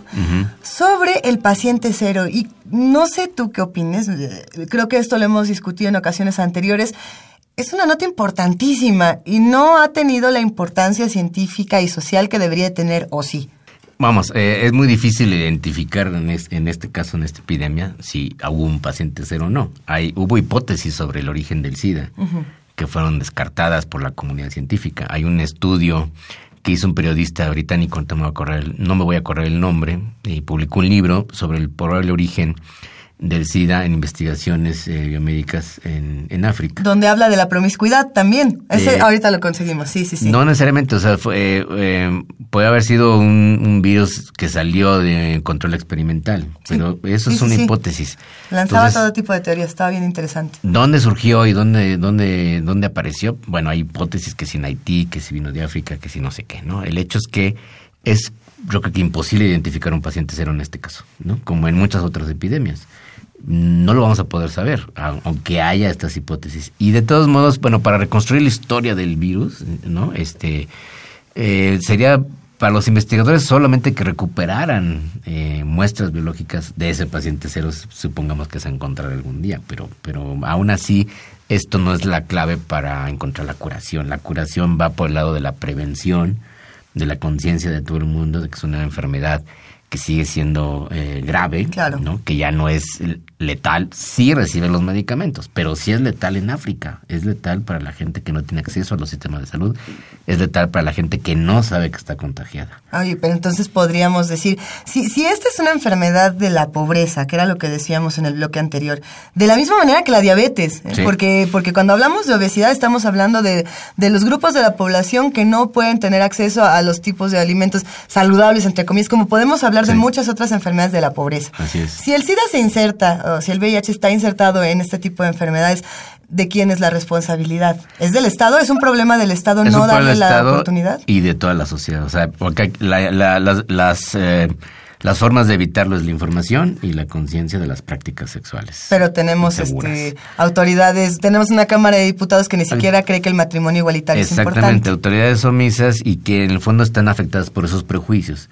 sobre el paciente cero y no sé tú qué opines, eh, creo que esto lo hemos discutido en ocasiones anteriores. Es una nota importantísima y no ha tenido la importancia científica y social que debería de tener, o sí. Vamos, eh, es muy difícil identificar en, es- en este caso, en esta epidemia, si hubo un paciente cero o no. Hay, hubo hipótesis sobre el origen del SIDA que fueron descartadas por la comunidad científica. Hay un estudio que hizo un periodista británico, no me voy a correr el, no me voy a correr el nombre, y publicó un libro sobre el probable origen del SIDA en investigaciones eh, biomédicas en, en África. Donde habla de la promiscuidad también. Ese Eh, ahorita lo conseguimos, sí, sí, sí. No necesariamente, o sea, fue, eh, eh, puede haber sido un, un virus que salió de control experimental, pero eso Sí, es una sí. hipótesis. Lanzaba Entonces, todo tipo de teorías, estaba bien interesante. ¿Dónde surgió y dónde, dónde, dónde apareció? Bueno, hay hipótesis que si en Haití, que si vino de África, que si no sé qué, ¿no? El hecho es que es, yo creo que imposible identificar un paciente cero en este caso, ¿no? Como en muchas otras epidemias. No lo vamos a poder saber, aunque haya estas hipótesis. Y de todos modos, bueno, para reconstruir la historia del virus, ¿no? Este, eh, sería para los investigadores solamente que recuperaran eh, muestras biológicas de ese paciente cero, supongamos que se encontrará algún día, pero, pero aún así esto no es la clave para encontrar la curación. La curación va por el lado de la prevención, de la conciencia de todo el mundo de que es una enfermedad que sigue siendo eh, grave, Claro. ¿no? que ya no es letal, sí recibe los medicamentos, pero sí es letal en África, es letal para la gente que no tiene acceso a los sistemas de salud, es letal para la gente que no sabe que está contagiada. Oye, pero entonces podríamos decir, si, si esta es una enfermedad de la pobreza, que era lo que decíamos en el bloque anterior, de la misma manera que la diabetes, ¿eh? Sí. porque, porque cuando hablamos de obesidad estamos hablando de, de los grupos de la población que no pueden tener acceso a los tipos de alimentos saludables, entre comillas, como podemos hablar de muchas otras enfermedades de la pobreza. Así es. Si el SIDA se inserta, o si el VIH está insertado en este tipo de enfermedades, ¿de quién es la responsabilidad? ¿Es del Estado? ¿Es un problema del Estado Es no darle la oportunidad? Y de toda la sociedad. O sea, porque la- la- las, las, eh, las formas de evitarlo es la información y la conciencia de las prácticas sexuales. Pero tenemos este, autoridades, tenemos una Cámara de Diputados que ni siquiera cree que el matrimonio igualitario es Exactamente, importante. autoridades omisas y que en el fondo están afectadas por esos prejuicios.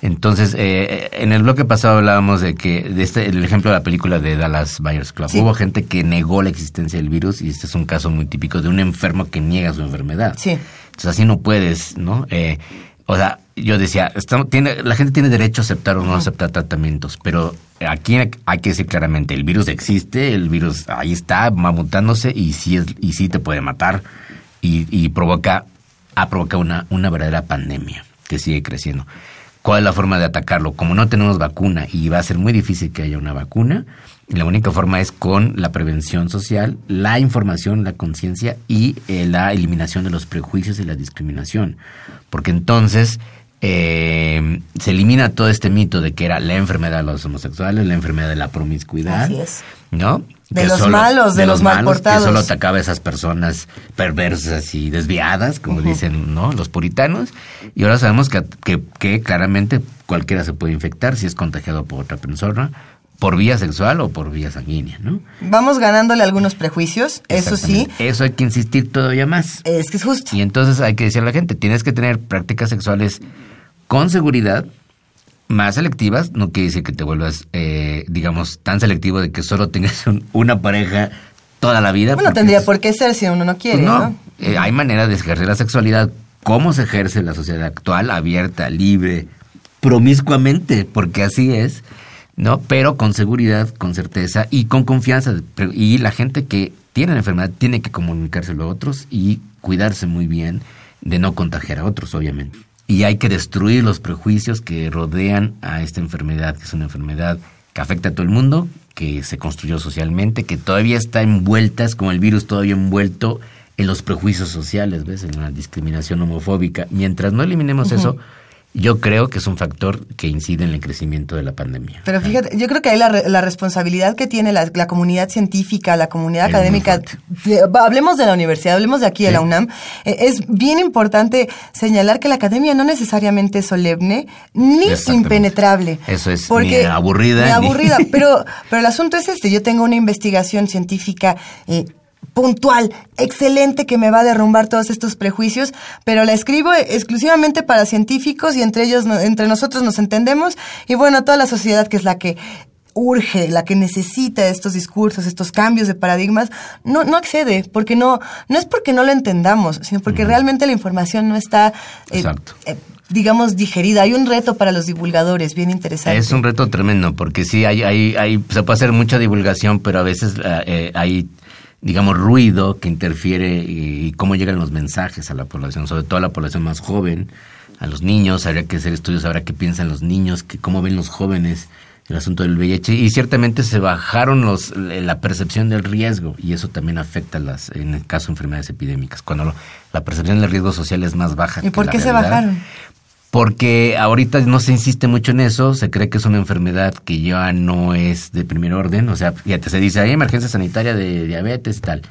Entonces, eh, en el bloque pasado hablábamos de que, de este, el ejemplo de la película de Dallas Buyers Club. Sí. Hubo gente que negó la existencia del virus y este es un caso muy típico de un enfermo que niega su enfermedad. Sí. Entonces, así no puedes, ¿no? Eh, o sea, yo decía, estamos, tiene, la gente tiene derecho a aceptar o no aceptar tratamientos, pero aquí hay que decir claramente, el virus existe, el virus ahí está, va mutándose y sí, es, y sí te puede matar y, y provoca, ha provocado una, una verdadera pandemia que sigue creciendo. ¿Cuál es la forma de atacarlo? Como no tenemos vacuna y va a ser muy difícil que haya una vacuna, la única forma es con la prevención social, la información, la conciencia y eh, la eliminación de los prejuicios y la discriminación. Porque entonces eh, se elimina todo este mito de que era la enfermedad de los homosexuales, la enfermedad de la promiscuidad. Así es. ¿No? De los malos, de los mal portados. Que solo atacaba a esas personas perversas y desviadas, como dicen ¿no? los puritanos. Y ahora sabemos que, que, que claramente cualquiera se puede infectar si es contagiado por otra persona, por vía sexual o por vía sanguínea, ¿no? Vamos ganándole algunos prejuicios, eso sí. Eso hay que insistir todavía más. Es que es justo. Y entonces hay que decirle a la gente, tienes que tener prácticas sexuales con seguridad, más selectivas, no quiere decir que te vuelvas, eh, digamos, tan selectivo de que solo tengas un- una pareja toda la vida. Bueno, tendría es- por qué ser si uno no quiere, pues ¿no? no, eh, hay manera de ejercer la sexualidad como se ejerce en la sociedad actual, abierta, libre, promiscuamente, porque así es, ¿no? Pero con seguridad, con certeza y con confianza. Y la gente que tiene la enfermedad tiene que comunicárselo a otros y cuidarse muy bien de no contagiar a otros, obviamente. Y hay que destruir los prejuicios que rodean a esta enfermedad, que es una enfermedad que afecta a todo el mundo, que se construyó socialmente, que todavía está envuelta, es como el virus todavía envuelto en los prejuicios sociales, ¿ves? En la discriminación homofóbica. Mientras no eliminemos eso, yo creo que es un factor que incide en el crecimiento de la pandemia. Pero fíjate, yo creo que ahí la, la responsabilidad que tiene la, la comunidad científica, la comunidad Es académica, de- hablemos de la universidad, hablemos de aquí de Sí. la UNAM, eh, es bien importante señalar que la academia no necesariamente es solemne ni impenetrable. Eso es, Porque, ni aburrida, Ni ni- aburrida, <laughs> pero, pero el asunto es este, yo tengo una investigación científica eh, puntual, excelente, que me va a derrumbar todos estos prejuicios, pero la escribo exclusivamente para científicos y entre ellos, entre nosotros nos entendemos y bueno, toda la sociedad que es la que urge, la que necesita estos discursos, estos cambios de paradigmas, no, no accede, porque no, no es porque no lo entendamos, sino porque realmente la información no está, eh, eh, digamos, digerida. Hay un reto para los divulgadores, bien interesante. Es un reto tremendo, porque sí, hay, hay, hay, se puede hacer mucha divulgación, pero a veces eh, eh, hay, digamos, ruido que interfiere y, y cómo llegan los mensajes a la población, sobre todo a la población más joven, a los niños, habría que hacer estudios ahora qué piensan los niños, que, cómo ven los jóvenes el asunto del VIH, y ciertamente se bajaron los, la percepción del riesgo, y eso también afecta las, en el caso de enfermedades epidémicas, cuando lo- la percepción del riesgo social es más baja. ¿Y que por la qué se realidad. bajaron? Porque ahorita no se insiste mucho en eso, se cree que es una enfermedad que ya no es de primer orden, o sea, fíjate, se dice, hay emergencia sanitaria de diabetes y tal.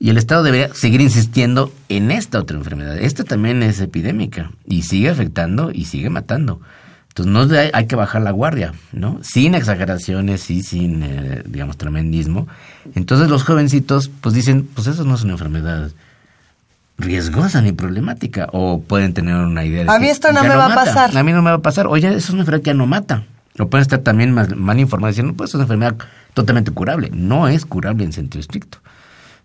Y el Estado debería seguir insistiendo en esta otra enfermedad. Esta también es epidémica y sigue afectando y sigue matando. Entonces no de- hay que bajar la guardia, ¿no? Sin exageraciones y sin, eh, digamos, tremendismo. Entonces los jovencitos pues dicen, pues eso no es una enfermedad riesgosa ni problemática. O pueden tener una idea de A mí esto no ya me va a pasar. A mí no me va a pasar. Oye, eso es una enfermedad que ya no mata. O pueden estar también mal, mal informados diciendo, pues es una enfermedad totalmente curable. No es curable en sentido estricto.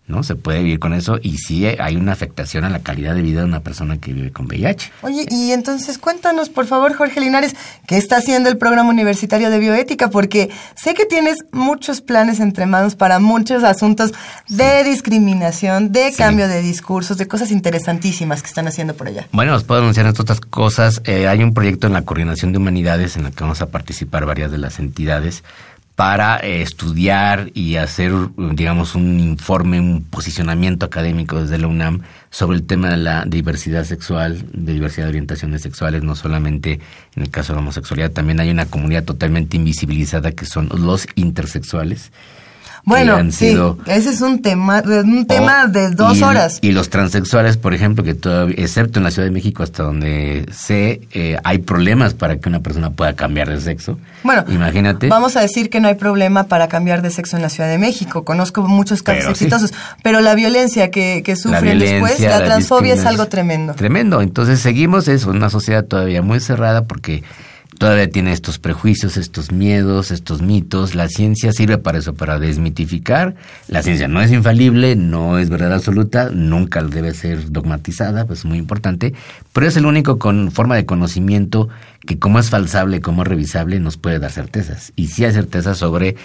¿No? Se puede vivir con eso y sí hay una afectación a la calidad de vida de una persona que vive con VIH. Oye, y entonces cuéntanos, por favor, Jorge Linares, ¿qué está haciendo el programa universitario de bioética? Porque sé que tienes muchos planes entre manos para muchos asuntos de discriminación, de cambio de discursos, de cosas interesantísimas que están haciendo por allá. Bueno, os puedo anunciar otras cosas. eh, hay un proyecto en la Coordinación de Humanidades en el que vamos a participar varias de las entidades para eh, estudiar y hacer, digamos, un informe, un posicionamiento académico desde la UNAM sobre el tema de la diversidad sexual, de diversidad de orientaciones sexuales, no solamente en el caso de la homosexualidad, también hay una comunidad totalmente invisibilizada que son los intersexuales. Bueno, han sí, sido- ese es un tema, un tema o- de dos y- horas. Y los transexuales, por ejemplo, que todavía, excepto en la Ciudad de México, hasta donde sé, eh, hay problemas para que una persona pueda cambiar de sexo. Bueno, imagínate. Vamos a decir que no hay problema para cambiar de sexo en la Ciudad de México. Conozco muchos casos Pero sí. exitosos, pero la violencia que, que la sufren después, la transfobia es algo tremendo. Tremendo. Entonces seguimos eso, una sociedad todavía muy cerrada porque todavía tiene estos prejuicios, estos miedos, estos mitos. La ciencia sirve para eso, para desmitificar. La ciencia no es infalible, no es verdad absoluta, nunca debe ser dogmatizada, pues es muy importante, pero es el único con forma de conocimiento que como es falsable, como es revisable, nos puede dar certezas. Y sí hay certezas sobre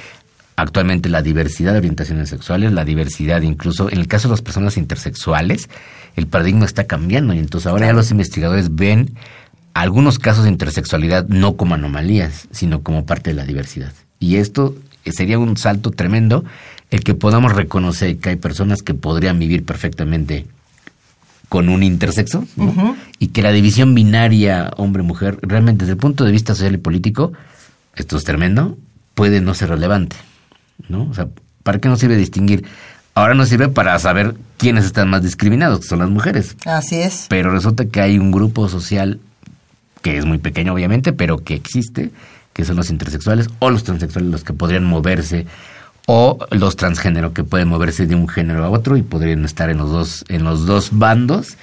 actualmente la diversidad de orientaciones sexuales, la diversidad incluso, en el caso de las personas intersexuales, el paradigma está cambiando y entonces ahora ya los investigadores ven algunos casos de intersexualidad no como anomalías, sino como parte de la diversidad. Y esto eh, sería un salto tremendo el que podamos reconocer que hay personas que podrían vivir perfectamente con un intersexo ¿no? y que la división binaria hombre-mujer realmente desde el punto de vista social y político, esto es tremendo, puede no ser relevante. ¿no? O sea, ¿para qué nos sirve distinguir? Ahora nos sirve para saber quiénes están más discriminados, que son las mujeres. Así es. Pero resulta que hay un grupo social que es muy pequeño obviamente, pero que existe, que son los intersexuales o los transexuales los que podrían moverse o los transgénero que pueden moverse de un género a otro y podrían estar en los dos en los dos bandos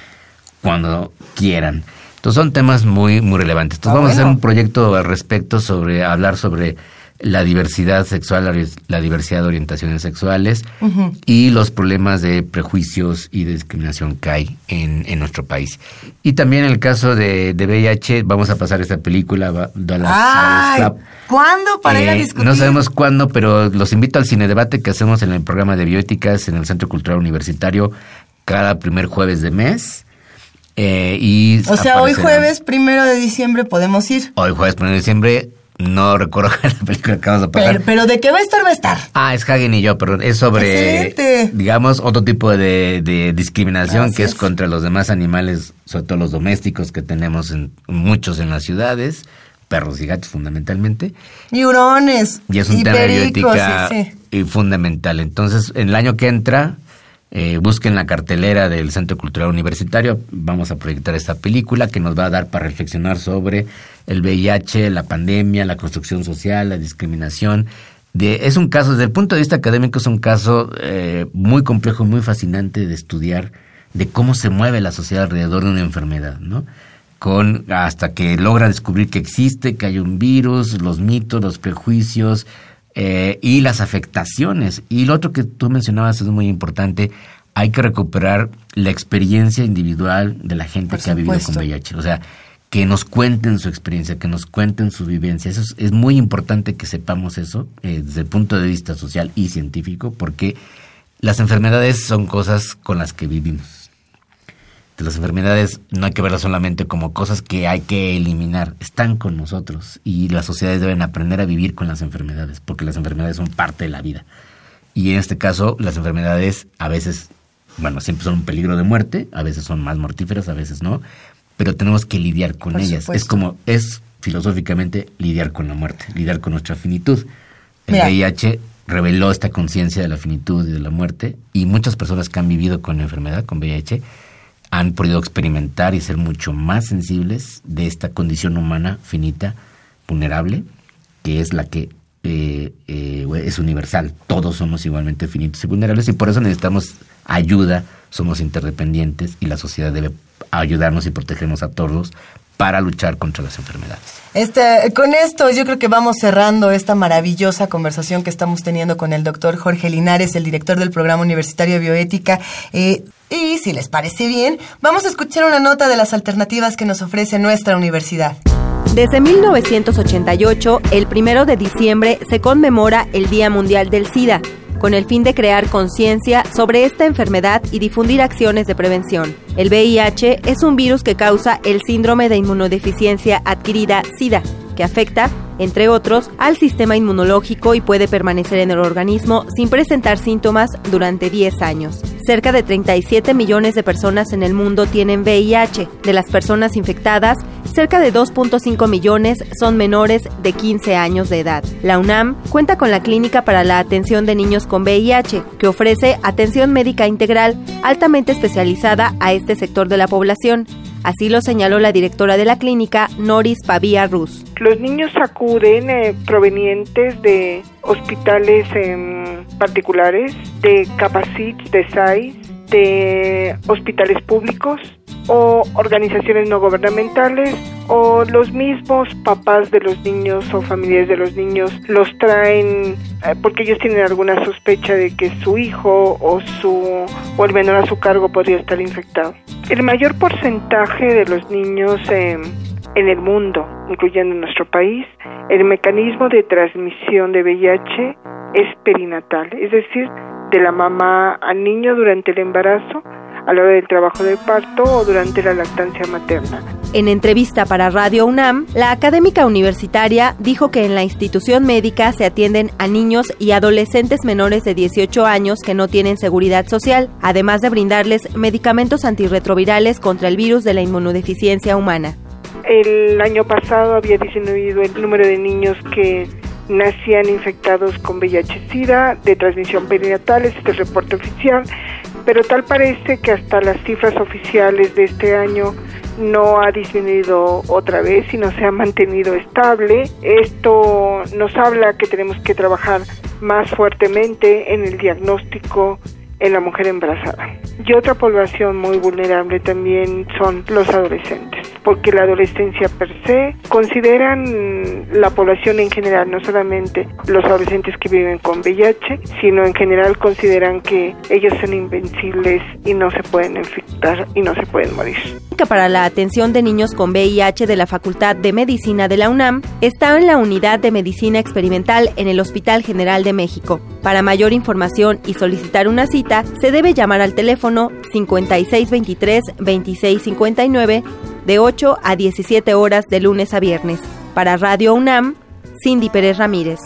cuando quieran. Entonces son temas muy muy relevantes. Entonces Ah, vamos a hacer un proyecto al respecto sobre hablar sobre la diversidad sexual, la, la diversidad de orientaciones sexuales y los problemas de prejuicios y de discriminación que hay en, en nuestro país. Y también en el caso de, de VIH, vamos a pasar esta película, Dallas Ay, Buyers Club. ¿cuándo para ir a Eh, discutir? no sabemos cuándo, pero los invito al cine debate que hacemos en el programa de bioéticas en el Centro Cultural Universitario cada primer jueves de mes. Eh, y O sea, hoy jueves, primero de diciembre, podemos ir. Hoy jueves primero de diciembre, no recuerdo <laughs> la película que vamos a pasar. Pero, pero ¿de qué va a estar? Va a estar. Ah, es Hagen y yo, perdón. Es sobre, Excelente. digamos, otro tipo de, de discriminación que es. contra los demás animales, sobre todo los domésticos que tenemos en, muchos en las ciudades, perros y gatos fundamentalmente. Y hurones. Y es un y tema de bioética sí, sí. y fundamental. Entonces, en el año que entra, eh, busquen la cartelera del Centro Cultural Universitario. Vamos a proyectar esta película que nos va a dar para reflexionar sobre el VIH, la pandemia, la construcción social, la discriminación. Es un caso, desde el punto de vista académico, es un caso eh, muy complejo, muy fascinante de estudiar de cómo se mueve la sociedad alrededor de una enfermedad, ¿no? con hasta que logra descubrir que existe, que hay un virus, los mitos, los prejuicios eh, y las afectaciones. Y lo otro que tú mencionabas es muy importante, hay que recuperar la experiencia individual de la gente Por que ha vivido con. VIH. O sea, que nos cuenten su experiencia, que nos cuenten su vivencia. Eso es, es muy importante que sepamos eso eh, desde el punto de vista social y científico, porque las enfermedades son cosas con las que vivimos las enfermedades no hay que verlas solamente como cosas que hay que eliminar, están con nosotros y las sociedades deben aprender a vivir con las enfermedades, porque las enfermedades son parte de la vida. Y en este caso, las enfermedades a veces, bueno, siempre son un peligro de muerte, a veces son más mortíferas, a veces no, pero tenemos que lidiar con Por ellas. supuesto. Es como, es filosóficamente lidiar con la muerte, lidiar con nuestra finitud. El Mira. VIH reveló esta conciencia de la finitud y de la muerte y muchas personas que han vivido con la enfermedad, con VIH, han podido experimentar y ser mucho más sensibles de esta condición humana finita, vulnerable, que es la que eh, eh, es universal. Todos somos igualmente finitos y vulnerables y por eso necesitamos ayuda, somos interdependientes y la sociedad debe ayudarnos y protegernos a todos para luchar contra las enfermedades. Este, con esto yo creo que vamos cerrando esta maravillosa conversación que estamos teniendo con el doctor Jorge Linares, el director del programa universitario de bioética. Eh, y si les parece bien, vamos a escuchar una nota de las alternativas que nos ofrece nuestra universidad. Desde 1988, el primero de diciembre se conmemora el Día Mundial del SIDA, con el fin de crear conciencia sobre esta enfermedad y difundir acciones de prevención. El VIH es un virus que causa el síndrome de inmunodeficiencia adquirida SIDA, que afecta, entre otros, al sistema inmunológico y puede permanecer en el organismo sin presentar síntomas durante 10 años. Cerca de 37 millones de personas en el mundo tienen VIH. De las personas infectadas, cerca de 2.5 millones son menores de 15 años de edad. La UNAM cuenta con la Clínica para la Atención de Niños con VIH, que ofrece atención médica integral altamente especializada a este sector de la población. Así lo señaló la directora de la clínica, Noris Pavía Ruz. Los niños acuden eh, provenientes de hospitales em, particulares, de Capacit, de SAIS, de hospitales públicos o organizaciones no gubernamentales o los mismos papás de los niños o familiares de los niños los traen eh, porque ellos tienen alguna sospecha de que su hijo o su o el menor a su cargo podría estar infectado. El mayor porcentaje de los niños en el mundo, incluyendo en nuestro país, el mecanismo de transmisión de VIH es perinatal, es decir, de la mamá al niño durante el embarazo, a la hora del trabajo de parto o durante la lactancia materna. En entrevista para Radio UNAM, la académica universitaria dijo que en la institución médica se atienden a niños y adolescentes menores de 18 años que no tienen seguridad social, además de brindarles medicamentos antirretrovirales contra el virus de la inmunodeficiencia humana. El año pasado había disminuido el número de niños que nacían infectados con VIH-Sida de transmisión perinatal, este es el reporte oficial, pero tal parece que hasta las cifras oficiales de este año no ha disminuido otra vez, sino se ha mantenido estable. Esto nos habla que tenemos que trabajar más fuertemente en el diagnóstico en la mujer embarazada. Y otra población muy vulnerable también son los adolescentes, porque la adolescencia per se consideran la población en general, no solamente los adolescentes que viven con VIH, sino en general consideran que ellos son invencibles y no se pueden infectar y no se pueden morir. Para la atención de niños con VIH de la Facultad de Medicina de la UNAM está en la Unidad de Medicina Experimental en el Hospital General de México. Para mayor información y solicitar una cita, se debe llamar al teléfono 5623-2659 de 8 a 17 horas de lunes a viernes. Para Radio UNAM, Cindy Pérez Ramírez.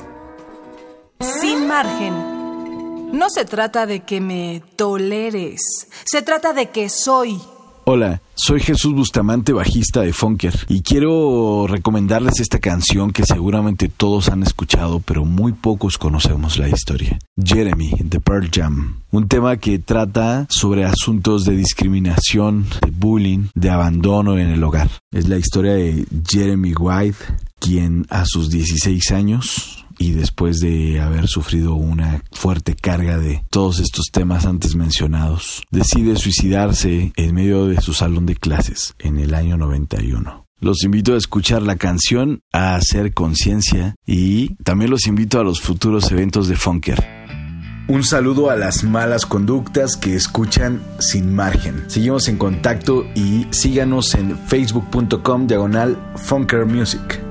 Sin margen. No se trata de que me toleres, se trata de que soy. Hola, soy Jesús Bustamante, bajista de Funker, y quiero recomendarles esta canción que seguramente todos han escuchado, pero muy pocos conocemos la historia. Jeremy, de Pearl Jam. Un tema que trata sobre asuntos de discriminación, de bullying, de abandono en el hogar. Es la historia de Jeremy White, quien a sus 16 años y después de haber sufrido una fuerte carga de todos estos temas antes mencionados, decide suicidarse en medio de su salón de clases en el año 91. Los invito a escuchar la canción, a hacer conciencia y también los invito a los futuros eventos de Funker. Un saludo a las malas conductas que escuchan sin margen. Seguimos en contacto y síganos en facebook.com diagonal Funker Music.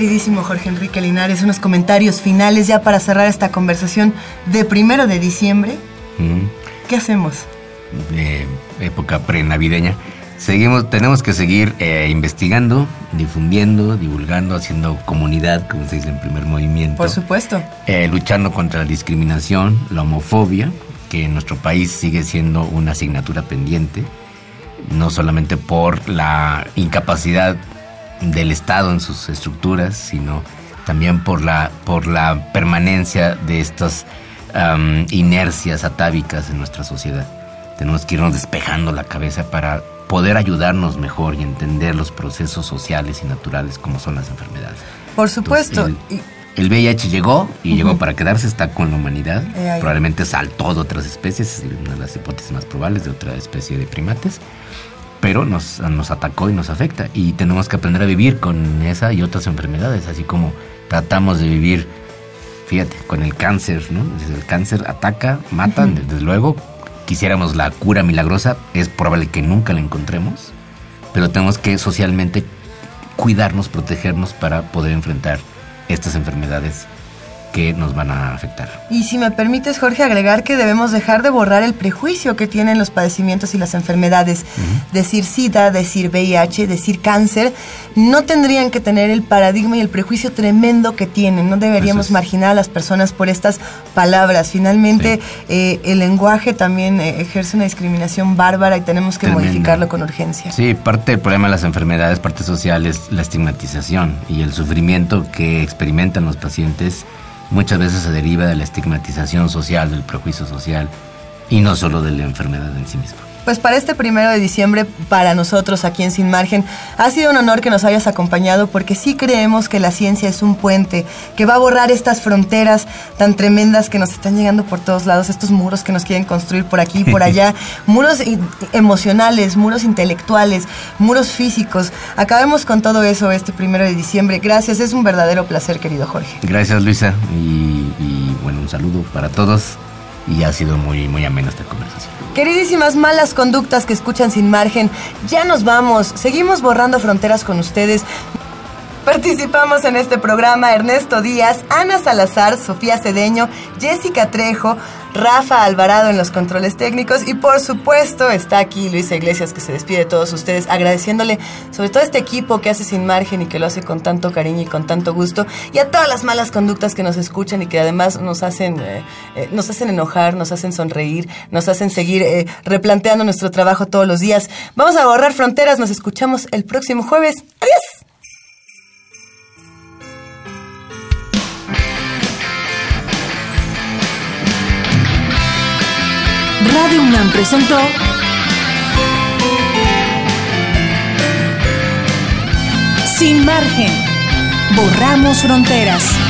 Queridísimo Jorge Enrique Linares, unos comentarios finales ya para cerrar esta conversación de primero de diciembre. Mm, ¿Qué hacemos? eh, época prenavideña. Seguimos, tenemos que seguir eh, investigando, difundiendo, divulgando, haciendo comunidad, como se dice en primer movimiento. Por supuesto. eh, luchando contra la discriminación, la homofobia, que en nuestro país sigue siendo una asignatura pendiente, no solamente por la incapacidad del Estado en sus estructuras, sino también por la, por la permanencia de estas am, inercias atávicas en nuestra sociedad. Tenemos que irnos despejando la cabeza para poder ayudarnos mejor y entender los procesos sociales y naturales como son las enfermedades. Por supuesto. Entonces, El VIH llegó y llegó para quedarse, está con la humanidad. Eh. Probablemente saltó de otras especies, es una de las hipótesis más probables de otra especie de primates. Pero nos, nos atacó y nos afecta. Y tenemos que aprender a vivir con esa y otras enfermedades, así como tratamos de vivir, fíjate, con el cáncer, ¿no? El cáncer ataca, mata, desde luego. Quisiéramos la cura milagrosa, es probable que nunca la encontremos, pero tenemos que socialmente cuidarnos, protegernos para poder enfrentar estas enfermedades que nos van a afectar. Y si me permites, Jorge, agregar que debemos dejar de borrar el prejuicio que tienen los padecimientos y las enfermedades. Decir SIDA, decir VIH, decir cáncer, no tendrían que tener el paradigma y el prejuicio tremendo que tienen. No deberíamos es. marginar a las personas por estas palabras. Finalmente, eh, el lenguaje también eh, ejerce una discriminación bárbara y tenemos que modificarlo con urgencia. Sí, parte del problema de las enfermedades, parte social, es la estigmatización y el sufrimiento que experimentan los pacientes muchas veces se deriva de la estigmatización social, del prejuicio social y no solo de la enfermedad en sí misma. Pues para este primero de diciembre, para nosotros aquí en Sin Margen, ha sido un honor que nos hayas acompañado porque sí creemos que la ciencia es un puente que va a borrar estas fronteras tan tremendas que nos están llegando por todos lados, estos muros que nos quieren construir por aquí y por <laughs> allá, muros emocionales, muros intelectuales, muros físicos. Acabemos con todo eso este primero de diciembre. Gracias, es un verdadero placer, querido Jorge. Gracias Luisa y, y, bueno, un saludo para todos y ha sido muy, muy amena esta conversación. Queridísimas malas conductas que escuchan sin margen, ya nos vamos, seguimos borrando fronteras con ustedes. Participamos en este programa Ernesto Díaz, Ana Salazar, Sofía Cedeño, Jessica Trejo, Rafa Alvarado en los controles técnicos y por supuesto está aquí Luisa Iglesias que se despide de todos ustedes agradeciéndole sobre todo a este equipo que hace sin margen y que lo hace con tanto cariño y con tanto gusto y a todas las malas conductas que nos escuchan y que además nos hacen, eh, eh, nos hacen enojar, nos hacen sonreír, nos hacen seguir eh, replanteando nuestro trabajo todos los días. Vamos a borrar fronteras, nos escuchamos el próximo jueves. Adiós. Radio UNAM presentó Sin margen. Borramos fronteras.